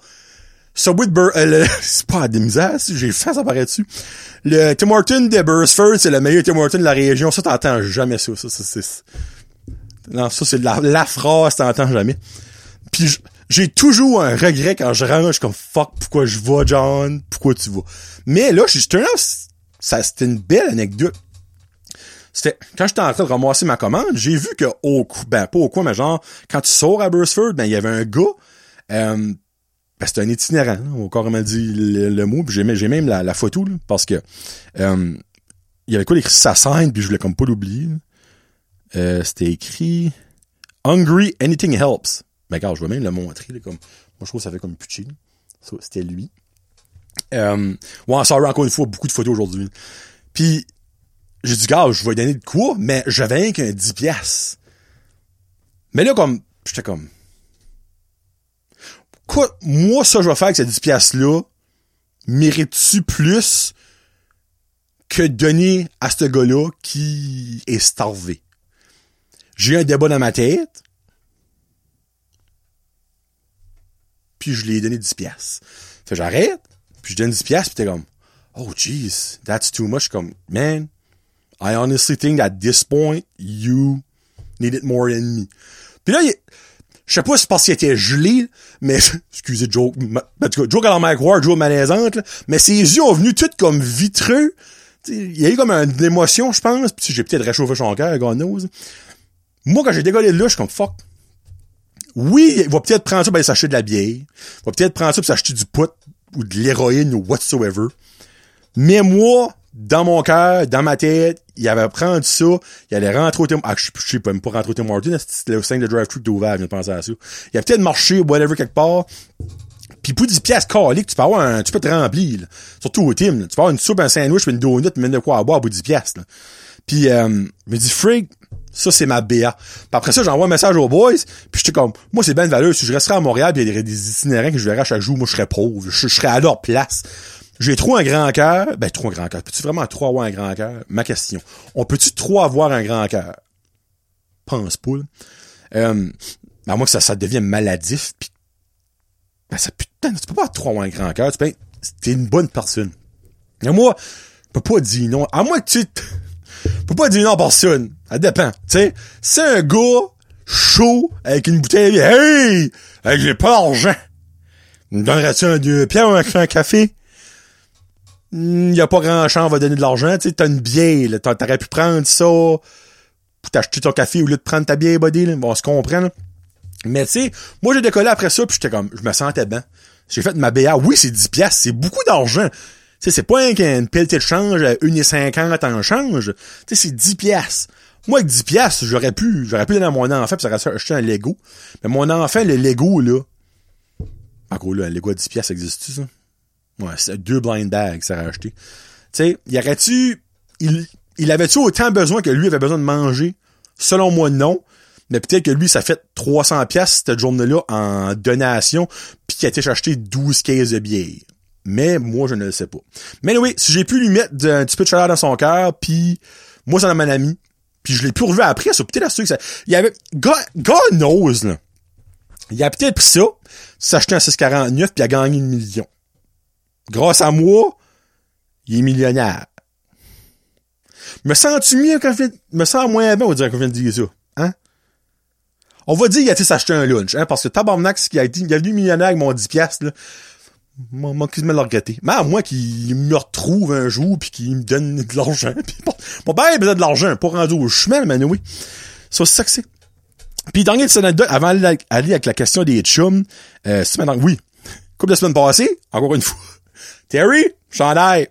Subway de Bur euh, c'est pas des misères, j'ai fait ça paraît dessus. Le Tim Horton de Bursford, c'est le meilleur Tim Horton de la région. Ça, t'entends jamais ça. ça, ça. Non, ça, c'est la, la phrase, t'entends jamais. Puis j'ai toujours un regret quand je rentre, je suis comme fuck, pourquoi je vais, John? Pourquoi tu vas? Mais là, je suis ça, c'était une belle anecdote. C'était, quand j'étais en train de ramasser ma commande, j'ai vu que au ben, pas au coup, mais genre, quand tu sors à Bursford, ben, il y avait un gars, euh, ben, c'était un itinérant, on a carrément dit le, le mot, puis j'ai, même la, la photo, là, parce que, euh, il y avait quoi écrit sa scène, puis je voulais comme pas l'oublier, euh, c'était écrit Hungry, anything helps. Ben, regarde, je vais même le montrer, là, comme, moi, je trouve que ça fait comme Puccini. Ça, c'était lui. Euh, ouais, sorry, encore une fois, beaucoup de photos aujourd'hui. Puis, j'ai dit, gars, je vais donner de quoi, mais j'avais rien qu'un 10 piastres. Mais là, comme, j'étais comme, quoi, moi, ça, je vais faire avec ces 10 piastres-là, mérite-tu plus que donner à ce gars-là qui est starvé? J'ai eu un débat dans ma tête. Puis je lui ai donné 10 piastres. Fait j'arrête, puis je donne 10 piastres, puis t'es comme, oh jeez, that's too much. Comme, man, I honestly think at this point, you need it more than me. Puis là, il, je sais pas si c'est parce qu'il était gelé, mais, excusez joke, en tout cas, la Mike Ward, joke malaisante, là, mais ses yeux ont venu tout comme vitreux. il y a eu comme une émotion, je pense, puis j'ai peut-être réchauffé son cœur, God knows. Moi, quand j'ai décollé de là, je suis comme fuck. Oui, il va peut-être prendre ça pour aller s'acheter de la bière. Il va peut-être prendre ça pour s'acheter du pot ou de l'héroïne ou whatsoever. Mais moi, dans mon cœur, dans ma tête, il avait prendre ça, il allait rentrer au Tim... Ah, je sais pas, même pas rentrer au Tim Hortons, c'était le 5 de drive-thru qui ouvert, je viens de penser à ça. Il a peut-être marché whatever quelque part. Puis pour 10 pièces caliques, tu peux avoir un, tu peux te remplir, là. Surtout au Tim, Tu peux avoir une soupe, un sandwich, une donut, même de quoi à boire pour 10 pièces, Puis, euh, me dit, Frig, ça, c'est ma BA. Puis après ça, j'envoie un message aux boys, puis j'étais comme, moi, c'est bien de valeur. Si je resterais à Montréal, puis il y aurait des itinérants que je verrais chaque jour, moi, je serais pauvre. Je, serais à leur place. J'ai trop un grand cœur. Ben, trop un grand cœur. Peux-tu vraiment trop avoir un grand cœur? Ma question. On peut-tu trop avoir un grand cœur? Pense pas, euh, à moins que ça, ça devienne maladif, pis, ben, ça, putain, tu peux pas trop un grand cœur, tu peux t'es une bonne personne. Et moi, je peux pas dire non, à moins que tu, je peux pas dire non à personne. Ça dépend, tu sais. C'est un gars chaud, avec une bouteille, hey! Hey, j'ai pas d'argent. Me donnerais-tu un pierres ou un café? Il hmm, y a pas grand chance, on va donner de l'argent, tu sais, t'as une bière, t'aurais pu prendre ça, pour t'acheter ton café au lieu de prendre ta bière, buddy, là. Bon, on se comprend, là. Mais tu sais, moi j'ai décollé après ça, puis j'étais comme, je me sentais bien. J'ai fait ma BA. Oui, c'est 10 piastres, c'est beaucoup d'argent. Tu sais, c'est pas une pelletée de change à 1,50 en change. Tu sais, c'est 10 piastres. Moi, avec 10 piastres, j'aurais pu, j'aurais pu donner à mon enfant, puis ça aurait acheté un Lego. Mais mon enfant, le Lego, là. En gros, là, un Lego à 10 piastres, existe-tu, ça? Ouais, c'est deux blind bags, ça aurait acheté. Tu sais, y aurait-tu, il, il avait-tu autant besoin que lui avait besoin de manger? Selon moi, non. Mais peut-être que lui, ça fait 300 pièces cette journée-là en donation, puis qu'il a été acheté 12 caisses de bière. Mais moi, je ne le sais pas. Mais oui, si j'ai pu lui mettre un petit peu de chaleur dans son cœur, puis moi, ça a mon ami, puis je l'ai plus revu après, ça peut-être sûr que ça... Il y avait... God, God knows, là. Il a peut-être pris ça, s'est acheté un 649, puis il a gagné une million. Grâce à moi, il est millionnaire. Me sens-tu mieux quand je Me sens moins bien, on dirait qu'on vient de dire ça. Hein? On va dire qu'il a été s'acheter un lunch, hein, parce que tabarnak, ce qui a été, il a venu millionnaire avec mon 10 piastres, là. M'a quasiment le regretter. Mais à moi qu'il me retrouve un jour puis qu'il me donne de l'argent. Bon, mon père a besoin de l'argent, pas rendu au chemin, mais oui. Ça, c'est ça que c'est. Puis petite anecdote, avant d'aller avec la question des chums, euh, maintenant, oui. Couple de semaines passées, encore une fois. Terry, chandail.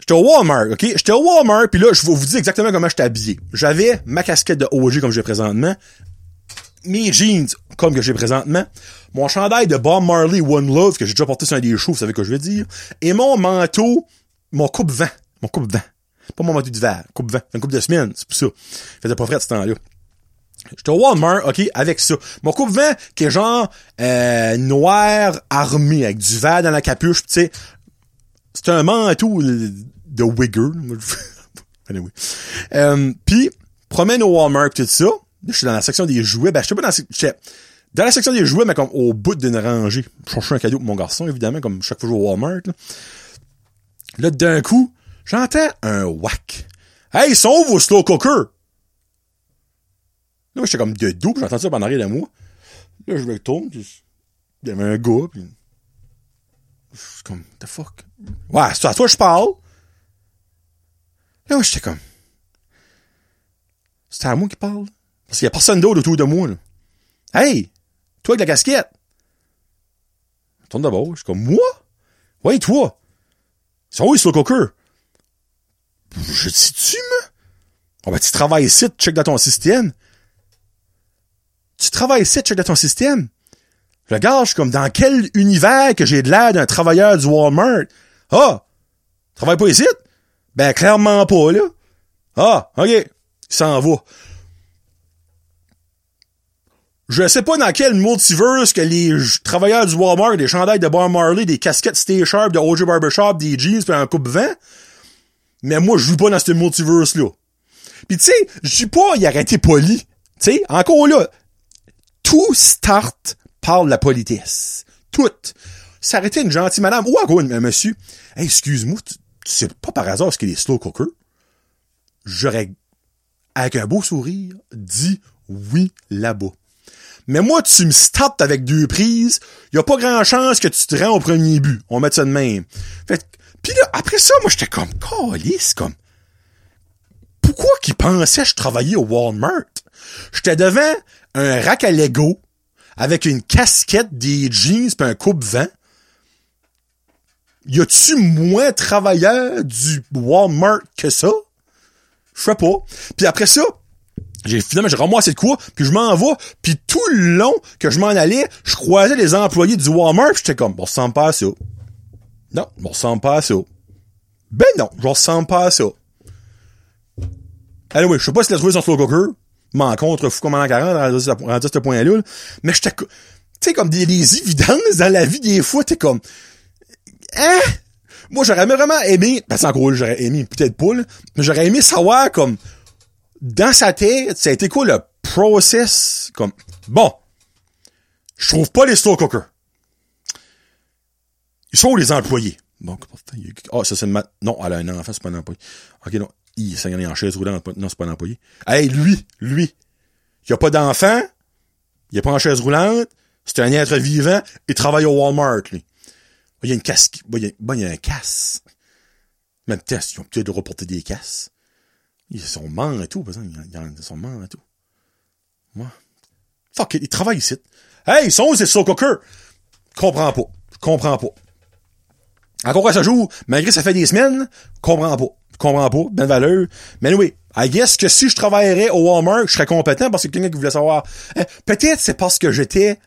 J'étais au Walmart, ok? J'étais au Walmart, puis là, je vous dire exactement comment j'étais habillé. J'avais ma casquette de OG comme j'ai présentement, mes jeans, comme que j'ai présentement, mon chandail de Bob Marley One Love, que j'ai déjà porté sur un des shows, vous savez que je veux dire, et mon manteau, mon coupe-vent, mon coupe-vent. Pas mon manteau d'hiver, coupe-vent. une coupe de semaine, c'est pour ça. Il faisait pas frais à ce temps-là. J'étais au Walmart, OK, avec ça. Mon coupe-vent, qui est genre euh, noir armé, avec du verre dans la capuche, tu sais. C'est un manteau de Wigger. anyway. Euh, Puis, promène au Walmart, tout ça. Je suis dans la section des jouets. Ben, je pas dans la, dans la section des jouets, mais comme au bout d'une rangée. Je cherchais un cadeau pour mon garçon, évidemment, comme chaque fois je vais au Walmart. Là, d'un coup, j'entends un whack. Hey, sont vos slow cookers? Là, j'étais comme de dos, j'entends ça pendant rien de moi. Là, je me retourne, pis il y avait un gars, pis... Je suis comme, the fuck? Ouais, c'est à toi je parle. Là, j'étais comme... C'était à moi qui parle. Parce qu'il y a personne d'autre autour de moi. Hey! Toi avec la casquette! Je tourne d'abord. Je suis comme, moi? Ouais, toi! Sont où, les slow cookers? Je dis, tu, moi? Oh, ben, tu travailles ici, tu check dans ton système. Tu travailles ici, tu check dans ton système. Je regarde, je suis comme, dans quel univers que j'ai de l'air d'un travailleur du Walmart? Ah! Travaille pas ici? Ben, clairement pas, là. Ah, ok. Il s'en va. Je sais pas dans quel multiverse que les travailleurs du Walmart, des chandails de Bar Marley, des casquettes Stay Sharp, de OJ Barbershop, des jeans pis un coupe-vent. Mais moi, je joue pas dans ce multiverse-là. Pis tu sais, je dis pas, il aurait poli. Tu sais, encore là, tout start par la politesse. Tout. Été une gentille madame, ou un monsieur. Excuse-moi, tu, pas par hasard ce qu'il est slow cooker? J'aurais, avec un beau sourire, dit oui là-bas. Mais moi, tu me startes avec deux prises, y a pas grand chance que tu te rends au premier but. On met ça de même. Fait puis là, après ça, moi, j'étais comme, calice, comme, pourquoi qu'ils pensaient que je travaillais au Walmart? J'étais devant un rack à Lego, avec une casquette, des jeans pis un coupe-vent. Y a-tu moins travailleur du Walmart que ça? Je sais pas. Puis après ça, j'ai finalement j'ai ramassé de quoi, puis je m'en vais, puis tout le long que je m'en allais, je croisais les employés du Walmart, j'étais comme bon, ça ressemble pas à ça. Non, ça ressemble pas à ça. Ben non, je ressemble pas à ça. Allez oui, je sais pas si la trouvé son slow cooker, m'en contre fou comme en 40 rendu à ce point-là, mais j'étais tu sais comme des, évidences dans la vie des fois, t'es comme hein? Moi j'aurais vraiment aimé, ben c'est encore j'aurais aimé peut-être pas mais j'aurais aimé savoir comme dans sa tête, ça a été quoi le process? Comme, bon, Je trouve pas les store cookers. Ils sont les employés? Bon, ah, ça c'est ma... Non, elle a un enfant, c'est pas un employé. Ok, non. Il s'est en chaise roulante. Non, c'est pas un employé. Hey, lui, lui. Il a pas d'enfant. Il est pas en chaise roulante. C'est un être vivant. Il travaille au Walmart, lui. Il y a une casse. Il y a, un casse. Même test, ils ont peut-être reporter des casses. Ils sont morts et tout, par exemple. Ils sont morts et tout. Moi. Fuck it, ils travaillent ici. Hey, ils sont où ces so cookers? Comprends pas. Comprends pas. Encore à ce jour, malgré ça fait des semaines, comprends pas. Comprends pas, ben valeur. Mais oui, I guess que si je travaillerais au Walmart, je serais compétent parce que quelqu'un qui voulait savoir. Eh, peut-être c'est parce que j'étais.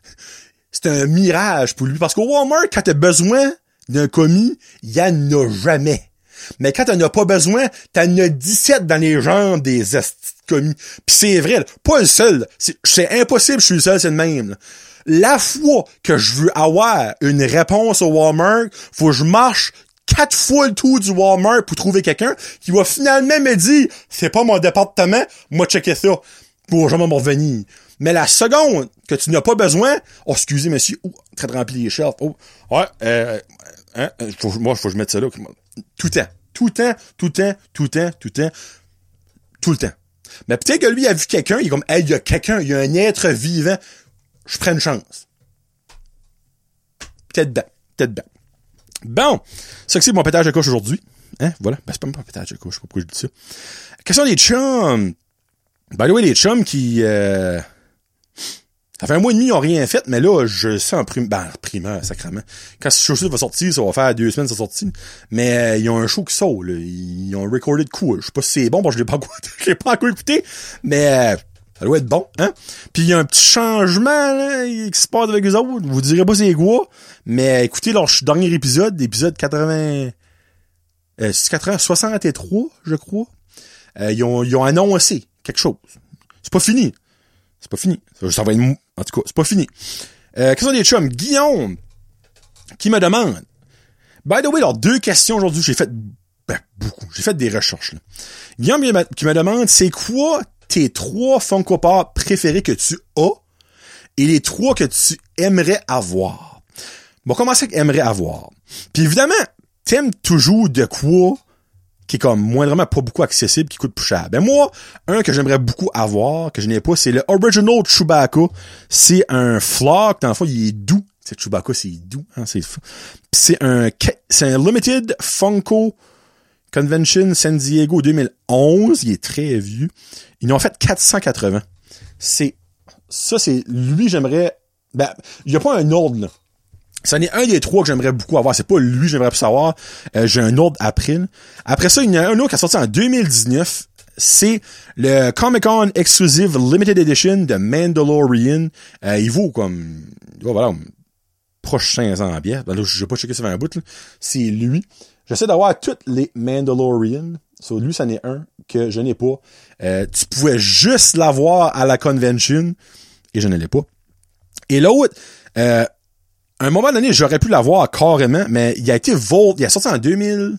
C'est un mirage pour lui. Parce qu'au Walmart, quand t'as besoin d'un commis, il y en a jamais. Mais quand t'en as pas besoin, t'en as 17 dans les jambes des commis. Puis c'est vrai, pas le seul. C'est impossible, je suis le seul, c'est le même. La fois que je veux avoir une réponse au Walmart, faut que je marche quatre fois le tour du Walmart pour trouver quelqu'un qui va finalement me dire c'est pas mon département, moi checker ça pour jamais m'en revenir. Mais la seconde que tu n'as pas besoin, oh excusez monsieur, oh, très rempli les shelves. Oh, ouais, euh, hein, faut, moi faut que je mette ça là. Tout le temps, tout le temps, tout le temps, tout le temps, tout le temps, tout le temps. Mais peut-être que lui a vu quelqu'un, il est comme, hey, il y a quelqu'un, il y a un être vivant je prends une chance. Peut-être bien. Peut-être bien. Bon. Ça que c'est mon pétage de couche aujourd'hui. Hein? Voilà. Ben, c'est pas mon pétage de couche. Je sais pas pourquoi je dis ça? Question des chums. By the way, les chums qui, euh, ça fait un mois et demi, ils ont rien fait, mais là, je sais en prime, ben, primeur, sacrément. Quand ce show va sortir, ça va faire deux semaines, ça sorti. Mais, euh, ils ont un show qui sort, là. Ils ont recordé de coup. Je sais pas si c'est bon, bon, je l'ai pas, pas encore écouté. Mais, euh, ça doit être bon, hein? Puis il y a un petit changement là, qui se passe avec eux autres. Vous direz pas c'est quoi, mais écoutez leur dernier épisode, l'épisode 80... Euh, 80... 63, je crois. Euh, ils, ont, ils ont annoncé quelque chose. C'est pas fini. C'est pas fini. Ça, va être... En tout cas, c'est pas fini. Euh, Qu'est-ce des chums? Guillaume, qui me demande... By the way, alors deux questions aujourd'hui. J'ai fait ben, beaucoup. J'ai fait des recherches. Là. Guillaume qui me demande, c'est quoi tes trois Funko Pop préférés que tu as et les trois que tu aimerais avoir. On va commencer avec aimerais avoir? Puis évidemment, t'aimes toujours de quoi qui est comme moindrement pas beaucoup accessible, qui coûte plus cher. Ben moi, un que j'aimerais beaucoup avoir, que je n'ai pas, c'est le Original Chewbacca. C'est un flock, dans le fond, il est doux. C'est Chewbacca, c'est doux, hein, c'est C'est un, c'est un Limited Funko Convention San Diego 2011. Il est très vieux. Ils en ont fait 480. C'est, ça, c'est, lui, j'aimerais, ben, il y a pas un ordre, là. Ça est un des trois que j'aimerais beaucoup avoir. C'est pas lui, j'aimerais plus savoir. Euh, j'ai un ordre après. Après ça, il y en a un autre qui a sorti en 2019. C'est le Comic Con Exclusive Limited Edition de Mandalorian. Euh, il vaut comme, voilà, proche 500 bières. Ben là, je vais pas checker ça un bout, C'est lui. J'essaie d'avoir toutes les Mandalorian. So, lui, ça n'est un que je n'ai pas. Euh, tu pouvais juste l'avoir à la convention et je ne l'ai pas. Et l'autre, euh, à un moment donné, j'aurais pu l'avoir carrément, mais il a été volt, il a sorti en 2000.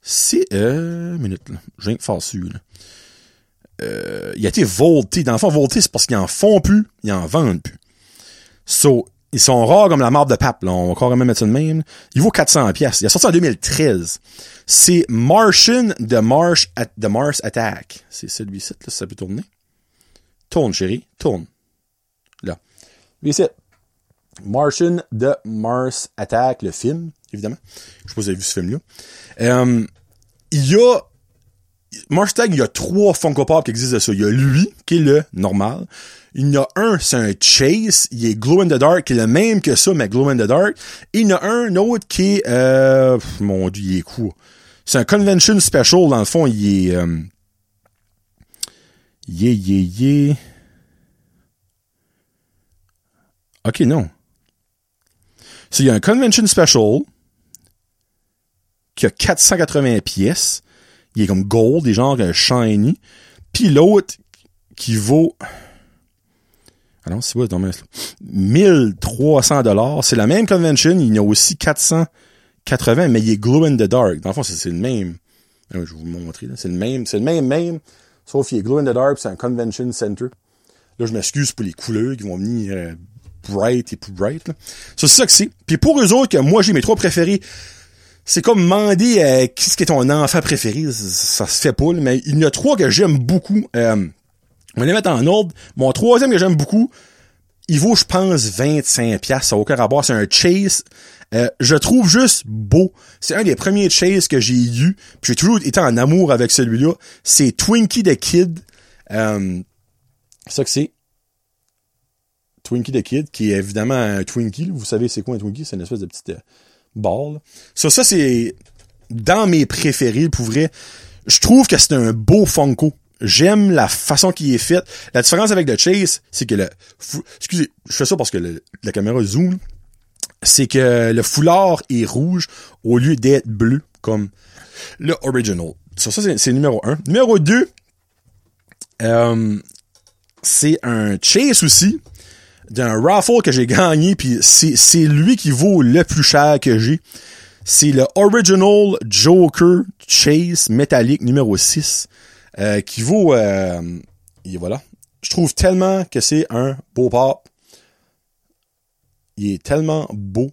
C'est euh, minute là, j'ai rien que faire là. Euh, il a été volté. Dans le fond, volté, c'est parce qu'ils en font plus, ils en vendent plus. So, ils sont rares comme la marde de pape, là. On va carrément mettre ça de même. Il vaut 400 pièces. Il a sorti en 2013. C'est Martian de Mars, de Mars Attack. C'est celui-ci, là, ça peut tourner. Tourne, chérie. Tourne. Là. Lui, c'est Martian de Mars Attack, le film, évidemment. Je pas si vous avez vu ce film-là. Euh, il y a Attack, il y a trois Funko Pop qui existent de ça. Il y a lui, qui est le normal. Il y en a un, c'est un Chase, il est Glow in the Dark, qui est le même que ça, mais Glow in the Dark. Et il y en a un autre qui est, euh, mon dieu, il est cool. C'est un Convention Special, dans le fond, il est, euh, yeah, yeah, yeah. Ok, non. C'est, il y a un Convention Special, qui a 480 pièces. Il est comme gold, des genres shiny. Puis l'autre, qui vaut, alors, c'est quoi, 1300 dollars. C'est la même convention. Il y a aussi 480, mais il est glow in the dark. Dans le fond, c'est le même. je vais vous montrer, C'est le même, c'est le même, même. Sauf qu'il est glow in the dark, c'est un convention center. Là, je m'excuse pour les couleurs qui vont venir euh, bright et plus bright. Ça, c'est ça que c'est. Puis pour eux autres, moi j'ai mes trois préférés, c'est comme demander euh, qui est ton enfant préféré? Ça, se fait pas, mais il y en a trois que j'aime beaucoup. Euh, on va les mettre en ordre. Mon troisième que j'aime beaucoup, il vaut, je pense, 25 pièces. Ça n'a aucun rapport. C'est un Chase. Euh, je trouve juste beau. C'est un des premiers Chase que j'ai eu. J'ai toujours été en amour avec celui-là. C'est Twinkie the Kid. Euh, ça que c'est. Twinkie the Kid, qui est évidemment un Twinkie. Vous savez c'est quoi un Twinkie? C'est une espèce de petite euh, balle. Ça, ça c'est dans mes préférés, pour vrai. Je trouve que c'est un beau Funko. J'aime la façon qui est faite. La différence avec le Chase, c'est que le... Excusez, je fais ça parce que la caméra zoom. C'est que le foulard est rouge au lieu d'être bleu, comme le original. Ça, ça c'est numéro un. Numéro 2, euh, c'est un Chase aussi, d'un raffle que j'ai gagné, puis c'est lui qui vaut le plus cher que j'ai. C'est le Original Joker Chase métallique numéro 6. Euh, qui vaut... Euh, et voilà. Je trouve tellement que c'est un beau pop. Il est tellement beau.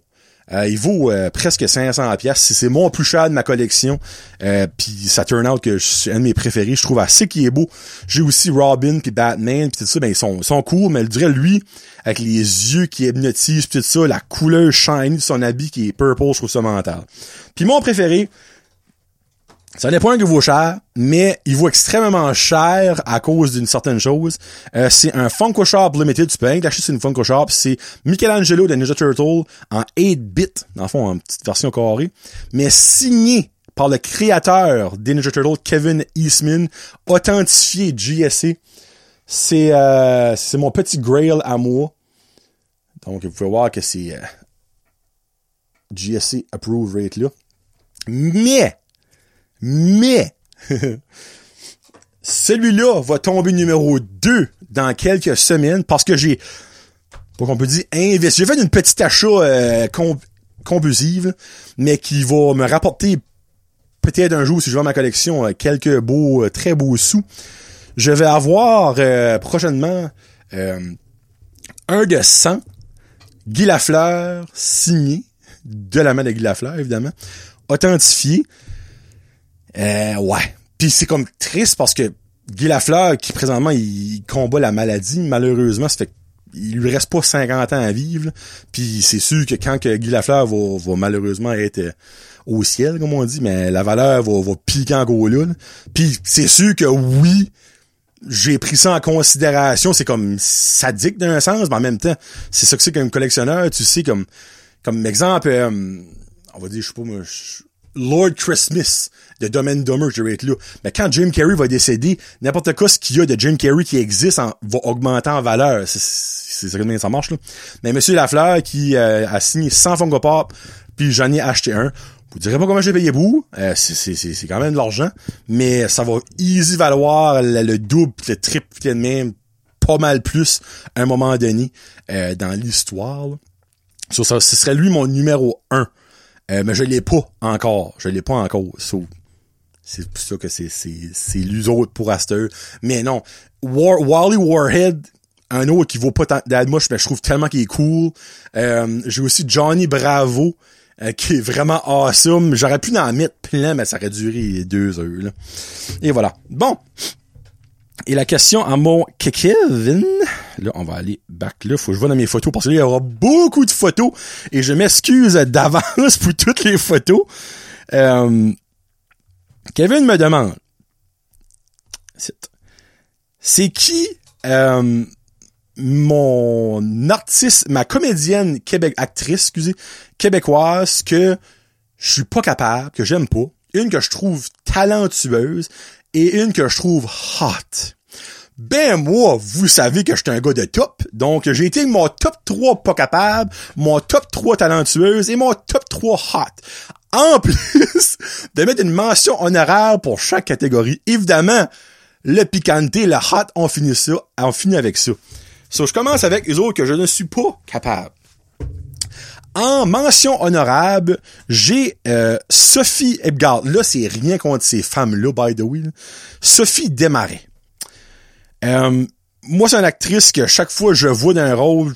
Euh, il vaut presque 500 pièces. C'est mon plus cher de ma collection. puis ça turn out que c'est un de mes préférés. Je trouve assez qu'il est beau. J'ai aussi Robin puis Batman puis tout ça. Ben ils sont, sont cool, mais je dirais lui avec les yeux qui hypnotisent puis tout ça, la couleur shiny de son habit qui est purple, je trouve ça mental. Puis mon préféré, ça n'est pas un vaut cher, mais il vaut extrêmement cher à cause d'une certaine chose. Euh, c'est un Funko Shop Limited. Tu peux rien c'est une Funko Shop. C'est Michelangelo de Ninja Turtle en 8-bit, dans le fond, en petite version carrée, mais signé par le créateur des Ninja Turtles, Kevin Eastman, authentifié GSC. C'est euh, c'est mon petit grail à moi. Donc, vous pouvez voir que c'est euh, GSC Approve Rate là. Mais, mais, celui-là va tomber numéro 2 dans quelques semaines parce que j'ai, pour qu'on peut dire, investi. J'ai fait une petite achat euh, mais qui va me rapporter peut-être un jour, si je vends ma collection, euh, quelques beaux, euh, très beaux sous. Je vais avoir prochainement un de 100 Guy Lafleur signé de la main de Guy Lafleur, évidemment, authentifié. Euh, ouais. Puis c'est comme triste parce que Guy Lafleur, qui présentement, il combat la maladie, malheureusement, ça fait il lui reste pas 50 ans à vivre. Puis c'est sûr que quand Guy Lafleur va, va malheureusement être euh, au ciel, comme on dit, mais la valeur va, va piquer en gros là. Puis c'est sûr que oui, j'ai pris ça en considération. C'est comme sadique d'un sens, mais en même temps, c'est ça que c'est qu'un collectionneur. Tu sais, comme comme exemple, euh, on va dire, je sais pas moi, Lord Christmas de Domaine Dummer, je vais être là. Mais quand Jim Carrey va décéder, n'importe quoi ce qu'il y a de Jim Carrey qui existe va augmenter en valeur. C'est ça que ça marche, là. Mais Monsieur Lafleur qui euh, a signé 100 Funko Pop, puis j'en ai acheté un. Vous direz pas comment j'ai payé vous. Euh, c'est quand même de l'argent. Mais ça va easy valoir le, double, le triple même, pas mal plus à un moment donné euh, dans l'histoire. Ce serait lui mon numéro 1. Euh, mais je l'ai pas encore. Je l'ai pas encore. c'est pour ça que c'est, c'est, c'est l'usautre pour Aster. Mais non. Wally Warhead, un autre qui vaut pas tant moi, je, je trouve tellement qu'il est cool. Euh, j'ai aussi Johnny Bravo, euh, qui est vraiment awesome. J'aurais pu en mettre plein, mais ça aurait duré deux heures. Là. Et voilà. Bon. Et la question à mon Kevin. Là, on va aller back là. Faut que je vois dans mes photos parce que là, il y aura beaucoup de photos. Et je m'excuse d'avance pour toutes les photos. Euh, Kevin me demande. C'est qui euh, mon artiste, ma comédienne actrice, excusez, québécoise que je suis pas capable, que j'aime pas, une que je trouve talentueuse et une que je trouve hot? Ben moi, vous savez que je suis un gars de top, donc j'ai été mon top 3 pas capable, mon top 3 talentueuse et mon top 3 hot. En plus de mettre une mention honoraire pour chaque catégorie. Évidemment, le piquanté, le hot, on finit ça, on finit avec ça. So, je commence avec les autres que je ne suis pas capable. En mention honorable, j'ai euh, Sophie Ebgard. Là, c'est rien contre ces femmes-là, by the way. Sophie Desmarais. Euh, moi, c'est une actrice que chaque fois que je vois d'un rôle,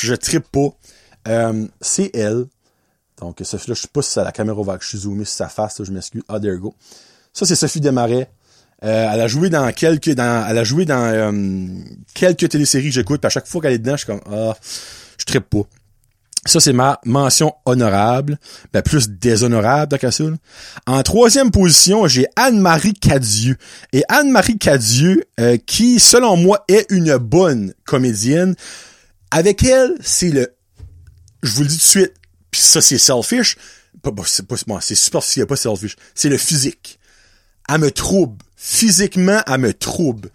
je trippe pas. Euh, c'est elle. Donc, ça, là, je sais pas si la caméra va que je suis zoomé sur sa face, je m'excuse. Ah, there you go. Ça, c'est Sophie Desmarais. Euh, elle a joué dans quelques, dans, elle a joué dans euh, quelques téléséries que j'écoute. À chaque fois qu'elle est dedans, je suis comme, ah, je trippe pas. Ça, c'est ma mention honorable. Ben, plus déshonorable, ça. En troisième position, j'ai Anne-Marie Cadieux. Et Anne-Marie Cadieux, euh, qui, selon moi, est une bonne comédienne. Avec elle, c'est le... Je vous le dis tout de suite, puis ça, c'est selfish. C'est pas, c'est super s'il a pas selfish. C'est le physique. Elle me trouble. Physiquement, elle me trouble.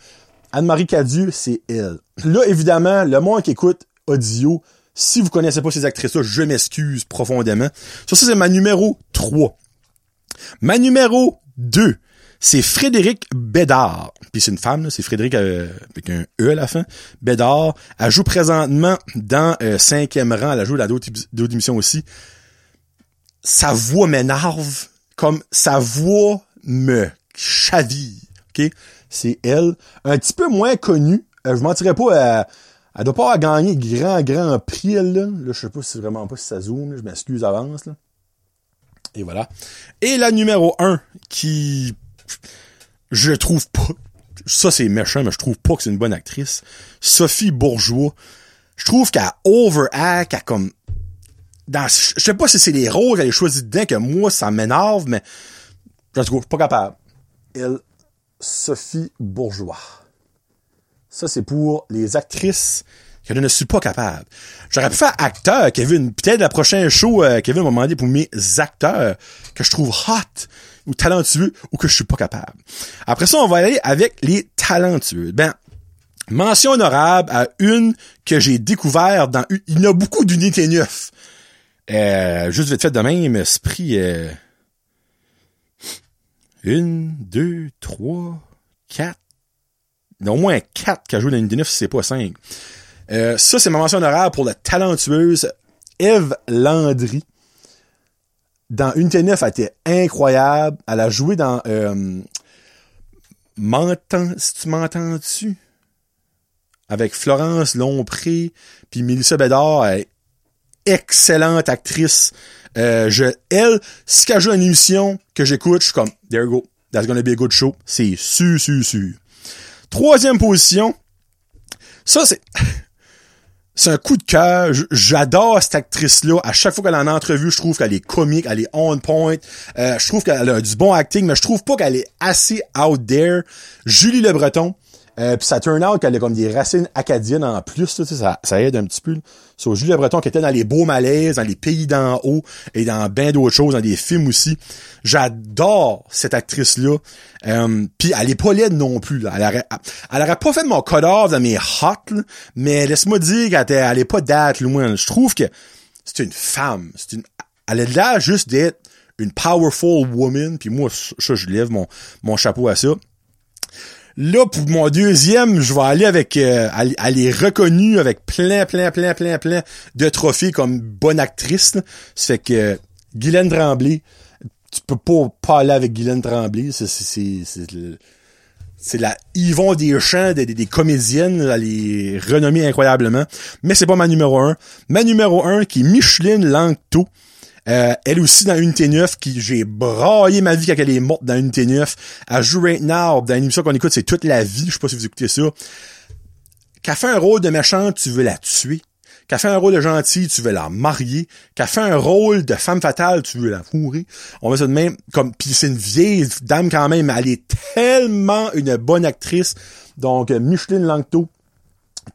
Anne-Marie Cadieux, c'est elle. Là, évidemment, le monde qui écoute audio, si vous connaissez pas ces actrices-là, je m'excuse profondément. Ça, c'est ma numéro 3. Ma numéro 2, c'est Frédéric Bédard. Puis c'est une femme, c'est Frédéric euh, avec un E à la fin. Bédard. Elle joue présentement dans euh, cinquième rang. Elle a joué dans d'autres émissions aussi. Sa voix m'énerve. Comme sa voix me chaville. C'est elle. Un petit peu moins connue. Euh, je mentirais pas... Elle doit pas avoir gagné grand, grand prix, là. Là, je sais pas si vraiment pas si ça zoome, Je m'excuse avance, là. Et voilà. Et la numéro 1, qui, je trouve pas, ça c'est méchant, mais je trouve pas que c'est une bonne actrice. Sophie Bourgeois. Je trouve qu'elle overact, qu'elle comme, dans, je sais pas si c'est les rôles qu'elle a choisi dedans que moi, ça m'énerve, mais, je trouve pas capable. Elle, Sophie Bourgeois. Ça, c'est pour les actrices que je ne suis pas capable. J'aurais pu faire acteur, Kevin. Peut-être la prochaine show, euh, Kevin m'a demandé pour mes acteurs que je trouve hot ou talentueux ou que je suis pas capable. Après ça, on va aller avec les talentueux. Ben, mention honorable à une que j'ai découvert dans... Il y a beaucoup d'unités neuf. Euh, juste vite fait de même, esprit... Euh, une, deux, trois, quatre, il au moins quatre qui a joué dans Unité 9 si c'est pas cinq. Euh, ça, c'est ma mention honorable pour la talentueuse Eve Landry. Dans Unité 9, elle était incroyable. Elle a joué dans euh, M'entends, si tu m'entends-tu? Avec Florence Lompré, puis Mélissa Bédard, elle excellente actrice. Euh, je, elle, si elle joue une émission que j'écoute, je suis comme, there you go, that's gonna be a good show. C'est su, su, su. Troisième position. Ça, c'est... C'est un coup de cœur. J'adore cette actrice-là. À chaque fois qu'elle est en entrevue, je trouve qu'elle est comique, elle est on point. Euh, je trouve qu'elle a du bon acting, mais je trouve pas qu'elle est assez out there. Julie Le Breton, euh, puis ça turn out qu'elle a comme des racines acadiennes en plus, ça, ça aide un petit peu. Sur Julie Breton qui était dans les beaux malaises, dans les pays d'en haut et dans bien d'autres choses, dans des films aussi. J'adore cette actrice-là. Euh, puis elle est pas laide non plus. Là. Elle, aurait, elle aurait pas fait mon code dans mes hot, mais laisse-moi dire qu'elle elle est pas date loin. Je trouve que c'est une femme. C'est une, elle a l'air juste d'être une powerful woman. Puis moi, ça, je lève mon, mon chapeau à ça. Là, pour mon deuxième, je vais aller avec... Euh, elle, reconnue avec plein, plein, plein, plein, plein de trophées comme bonne actrice. C'est que Guylaine Tremblay, tu peux pas parler avec Guylaine Tremblay. C'est, c'est, la Yvon Deschamps des, des, comédiennes. Elle est renommée incroyablement. Mais c'est pas ma numéro un. Ma numéro un, qui est Micheline Langto. Euh, elle aussi dans Unité 9, qui j'ai braillé ma vie quand elle est morte dans Unité 9. Elle joue Right Now, dans une émission qu'on écoute, c'est toute la vie, je sais pas si vous écoutez ça. Qu'elle fait un rôle de méchante, tu veux la tuer. Qu'elle fait un rôle de gentil, tu veux la marier. Qu'elle fait un rôle de femme fatale, tu veux la fourrer. On va ça de même, comme, pis c'est une vieille dame quand même, mais elle est tellement une bonne actrice. Donc, Micheline Langto,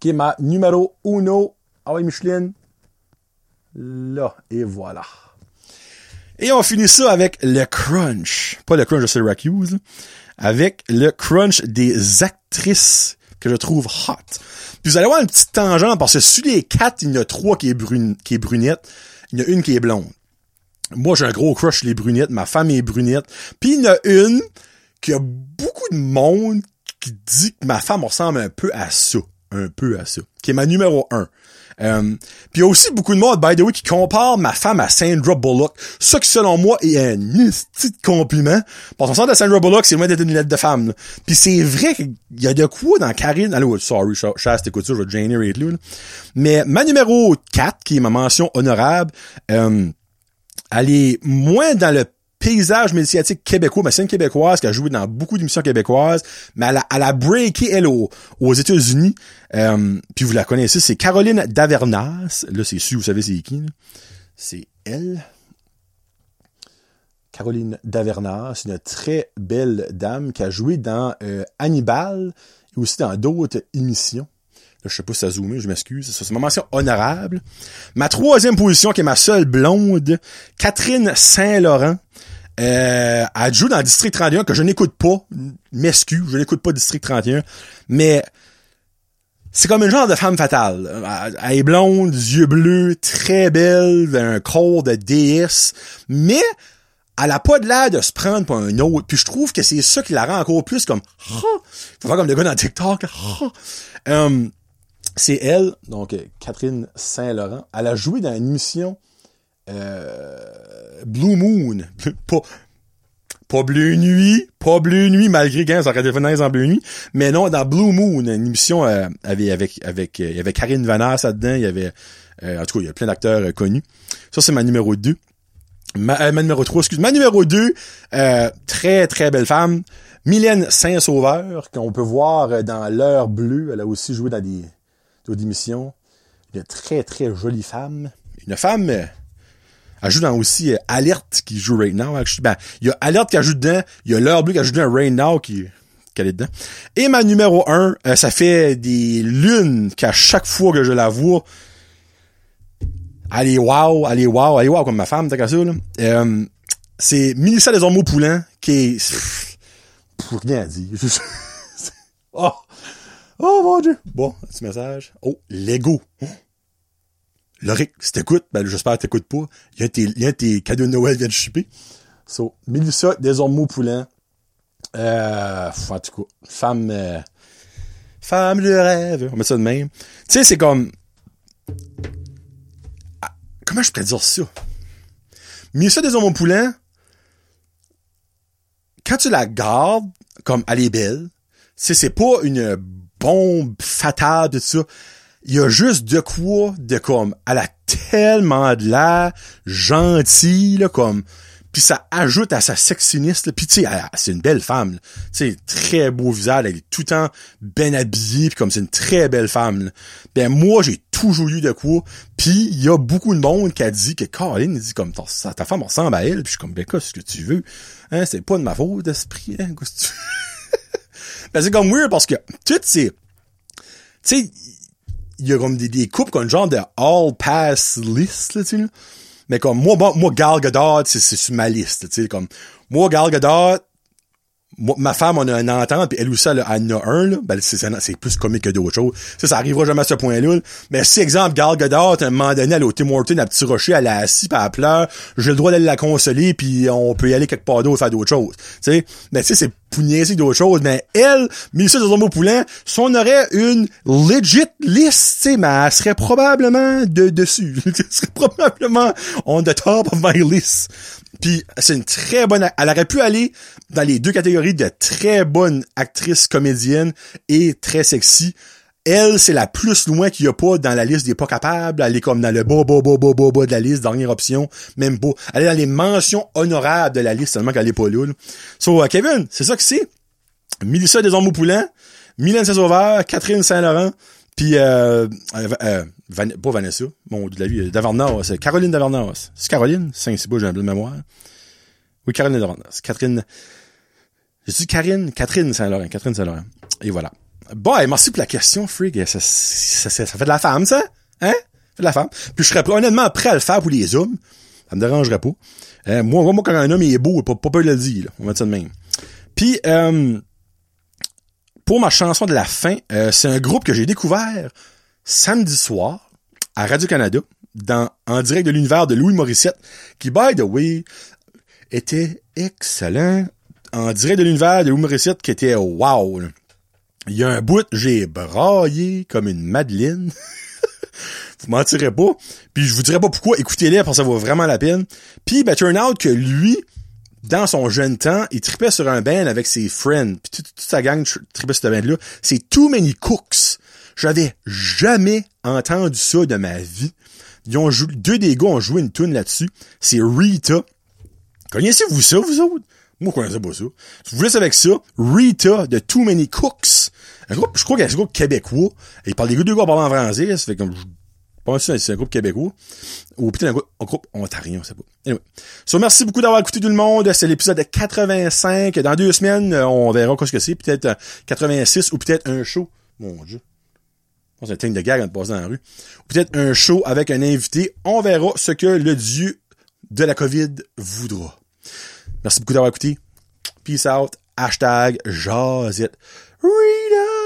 qui est ma numéro uno. Ah oui, Micheline. Là, et voilà. Et on finit ça avec le crunch. Pas le crunch de Syracuse, avec le crunch des actrices que je trouve hot. Puis vous allez voir une petite tangente parce que sur les quatre, il y en a trois qui est, brune, qui est brunette. Il y en a une qui est blonde. Moi, j'ai un gros crush les brunettes. Ma femme est brunette. Puis il y en a une qui a beaucoup de monde qui dit que ma femme ressemble un peu à ça. Un peu à ça. Qui est ma numéro un. Euh, puis il y a aussi beaucoup de monde, by the way, qui compare ma femme à Sandra Bullock. Ce qui, selon moi, est un petit compliment. Parce qu'on sent de Sandra Bullock, c'est loin d'être une lettre de femme. Puis c'est vrai qu'il y a de quoi dans Karine... Allô, sorry, Chas, t'écoutes ça, je vais generate là. Mais ma numéro 4, qui est ma mention honorable, euh, elle est moins dans le paysage médiatique québécois, mais c'est une québécoise qui a joué dans beaucoup d'émissions québécoises, mais elle a, breaké, elle, aux, États-Unis. Euh, puis vous la connaissez, c'est Caroline Davernas. Là, c'est sûr, vous savez c'est qui. C'est elle. Caroline Davernas, une très belle dame qui a joué dans euh, Hannibal et aussi dans d'autres émissions. Là, je sais pas si ça zoomé, je m'excuse. C'est ma mention honorable. Ma troisième position, qui est ma seule blonde, Catherine Saint-Laurent. Euh, elle joue dans District 31 que je n'écoute pas. M'excuse, je n'écoute pas District 31. Mais c'est comme une genre de femme fatale. Elle est blonde, yeux bleus, très belle, un corps de déesse. Mais elle a pas de l'air de se prendre pour un autre. Puis je trouve que c'est ça qui la rend encore plus comme... Faut faire comme le gars dans TikTok. Um, c'est elle, donc Catherine Saint-Laurent. Elle a joué dans une émission euh, Blue Moon. pas, pas Bleu Nuit, pas Bleu Nuit, malgré que ça aurait été en Bleu Nuit. Mais non, dans Blue Moon, une émission euh, avec, avec, euh, il y avait Karine Vanasse là-dedans, il y avait, euh, en tout cas, il y a plein d'acteurs connus. Ça, c'est ma numéro 2. Ma, numéro 3, excuse. Ma numéro 2, très, très belle femme. Mylène Saint-Sauveur, qu'on peut voir dans L'heure bleue. Elle a aussi joué dans des, d'autres émissions. Une très, très jolie femme. Une femme, elle joue dans aussi euh, Alerte qui joue Right Now. Ben, il y a Alerte qui ajoute dedans, il y a L'heure bleue qui ajoute dedans Right Now qui, qui est dedans. Et ma numéro 1, euh, ça fait des lunes qu'à chaque fois que je la vois, allez wow, allez wow, allez wow comme ma femme, t'as qu'à ça, là. Euh, c'est Mélissa Desormeaux-Poulain qui est... pour rien dire. oh! Oh mon dieu! Bon, petit message. Oh, Lego. Loric, si t'écoutes, ben j'espère que t'écoutes pas. Il y a tes, il tes cadeaux de Noël viennent de shipper. So, Mélissa Desormeaux Poulain. Euh, en tout cas, femme, euh, femme de rêve. On met ça de même. Tu sais, c'est comme, ah, comment je pourrais dire ça? Mélissa Desormeaux Poulain, quand tu la gardes, comme elle est belle, c'est pas une bombe fatale de ça il y a juste de quoi de comme elle a tellement de l'air gentille là comme puis ça ajoute à sa sexiness puis tu sais c'est une belle femme tu sais très beau visage elle est tout le temps bien habillée puis comme c'est une très belle femme ben moi j'ai toujours eu de quoi. Puis il y a beaucoup de monde qui a dit que Caroline dit comme ta, ta femme ressemble à elle puis je suis comme ben qu'est-ce que tu veux? Hein c'est pas de ma faute d'esprit hein qu'est-ce ben c'est comme weird parce que tout c'est tu sais il y a comme des, des coupes comme genre de all pass list là, tu sais. Mais comme moi, moi, moi Gal Gadot, c'est sur ma liste, tu sais, comme moi Gal Gadot, ma femme, on a un entente, puis elle aussi, elle, en a un, là. Ben, c'est plus comique que d'autres choses. Ça, ça arrivera jamais à ce point-là. Mais si, exemple, Gal Gadot, à un moment donné, elle est au Tim Horton, à Petit Rocher, elle est assise, puis elle pleure, j'ai le droit d'aller la consoler, puis on peut y aller quelque part d'autre, faire d'autres choses. Tu sais, mais tu sais, c'est pougnaisser d'autres choses. Mais elle, Mélissa de Poulain, si on aurait une legit liste, tu sais, mais elle serait probablement de dessus. elle serait probablement on the top of my list. Puis c'est une très bonne... Elle aurait pu aller dans les deux catégories de très bonne actrice comédienne et très sexy. Elle, c'est la plus loin qu'il y a pas dans la liste des pas capables. Elle est comme dans le bas, bas, bas, bas, bas, bas de la liste, dernière option, même pas. Elle est dans les mentions honorables de la liste, seulement qu'elle est pas là. So, uh, Kevin, c'est ça que c'est? Melissa Desormeaux-Poulain, Mylène Saint-Sauveur, Catherine Saint-Laurent, puis euh, euh, euh pas Vanessa, mon de la vie, Caroline Davarnas. C'est Caroline? Beau, j'ai un peu de mémoire. Oui, Caroline Davarnas. Catherine. J'ai dit Karine, Catherine Saint-Laurent, Catherine Saint-Laurent. Et voilà. Bon, merci pour la question, Frig. Ça, ça, ça, fait de la femme, ça? Hein? Ça fait de la femme. Puis je serais honnêtement prêt à le faire pour les hommes. Ça me dérangerait pas. Euh, moi, moi, quand un homme est beau, pas, pas peur de le dire, là. On va dire ça de même. Puis, euh, pour ma chanson de la fin, euh, c'est un groupe que j'ai découvert samedi soir à Radio-Canada, dans, en direct de l'univers de Louis Morissette, qui, by the way, était excellent. En direct de l'univers de Louis Morissette, qui était wow. Il y a un bout, j'ai braillé comme une Madeleine. vous mentirez pas. Puis je vous dirais pas pourquoi, écoutez-les parce que ça vaut vraiment la peine. Puis ben turn out que lui, dans son jeune temps, il tripait sur un band avec ses friends. Puis toute, sa gang tripait sur ce band-là. C'est Too Many Cooks. J'avais jamais entendu ça de ma vie. Ils ont joué, deux des gars ont joué une tune là-dessus. C'est Rita. Connaissez-vous ça, vous autres? Moi, je connaissais pas ça. Je vous laisse avec ça. Rita de Too Many Cooks. Un groupe, je crois y a un groupe québécois. Et il parle des deux gars en français. Ça fait comme, je pense que c'est un groupe québécois. Ou peut-être un groupe, un groupe ontarien, on sait pas. Anyway. So, merci beaucoup d'avoir écouté tout le monde. C'est l'épisode 85. Dans deux semaines, on verra quoi ce que c'est. Peut-être 86 ou peut-être un show. Mon dieu. C'est un thing de gag en passant dans la rue. Ou peut-être un show avec un invité. On verra ce que le dieu de la COVID voudra. Merci beaucoup d'avoir écouté. Peace out. Hashtag Jazit. Read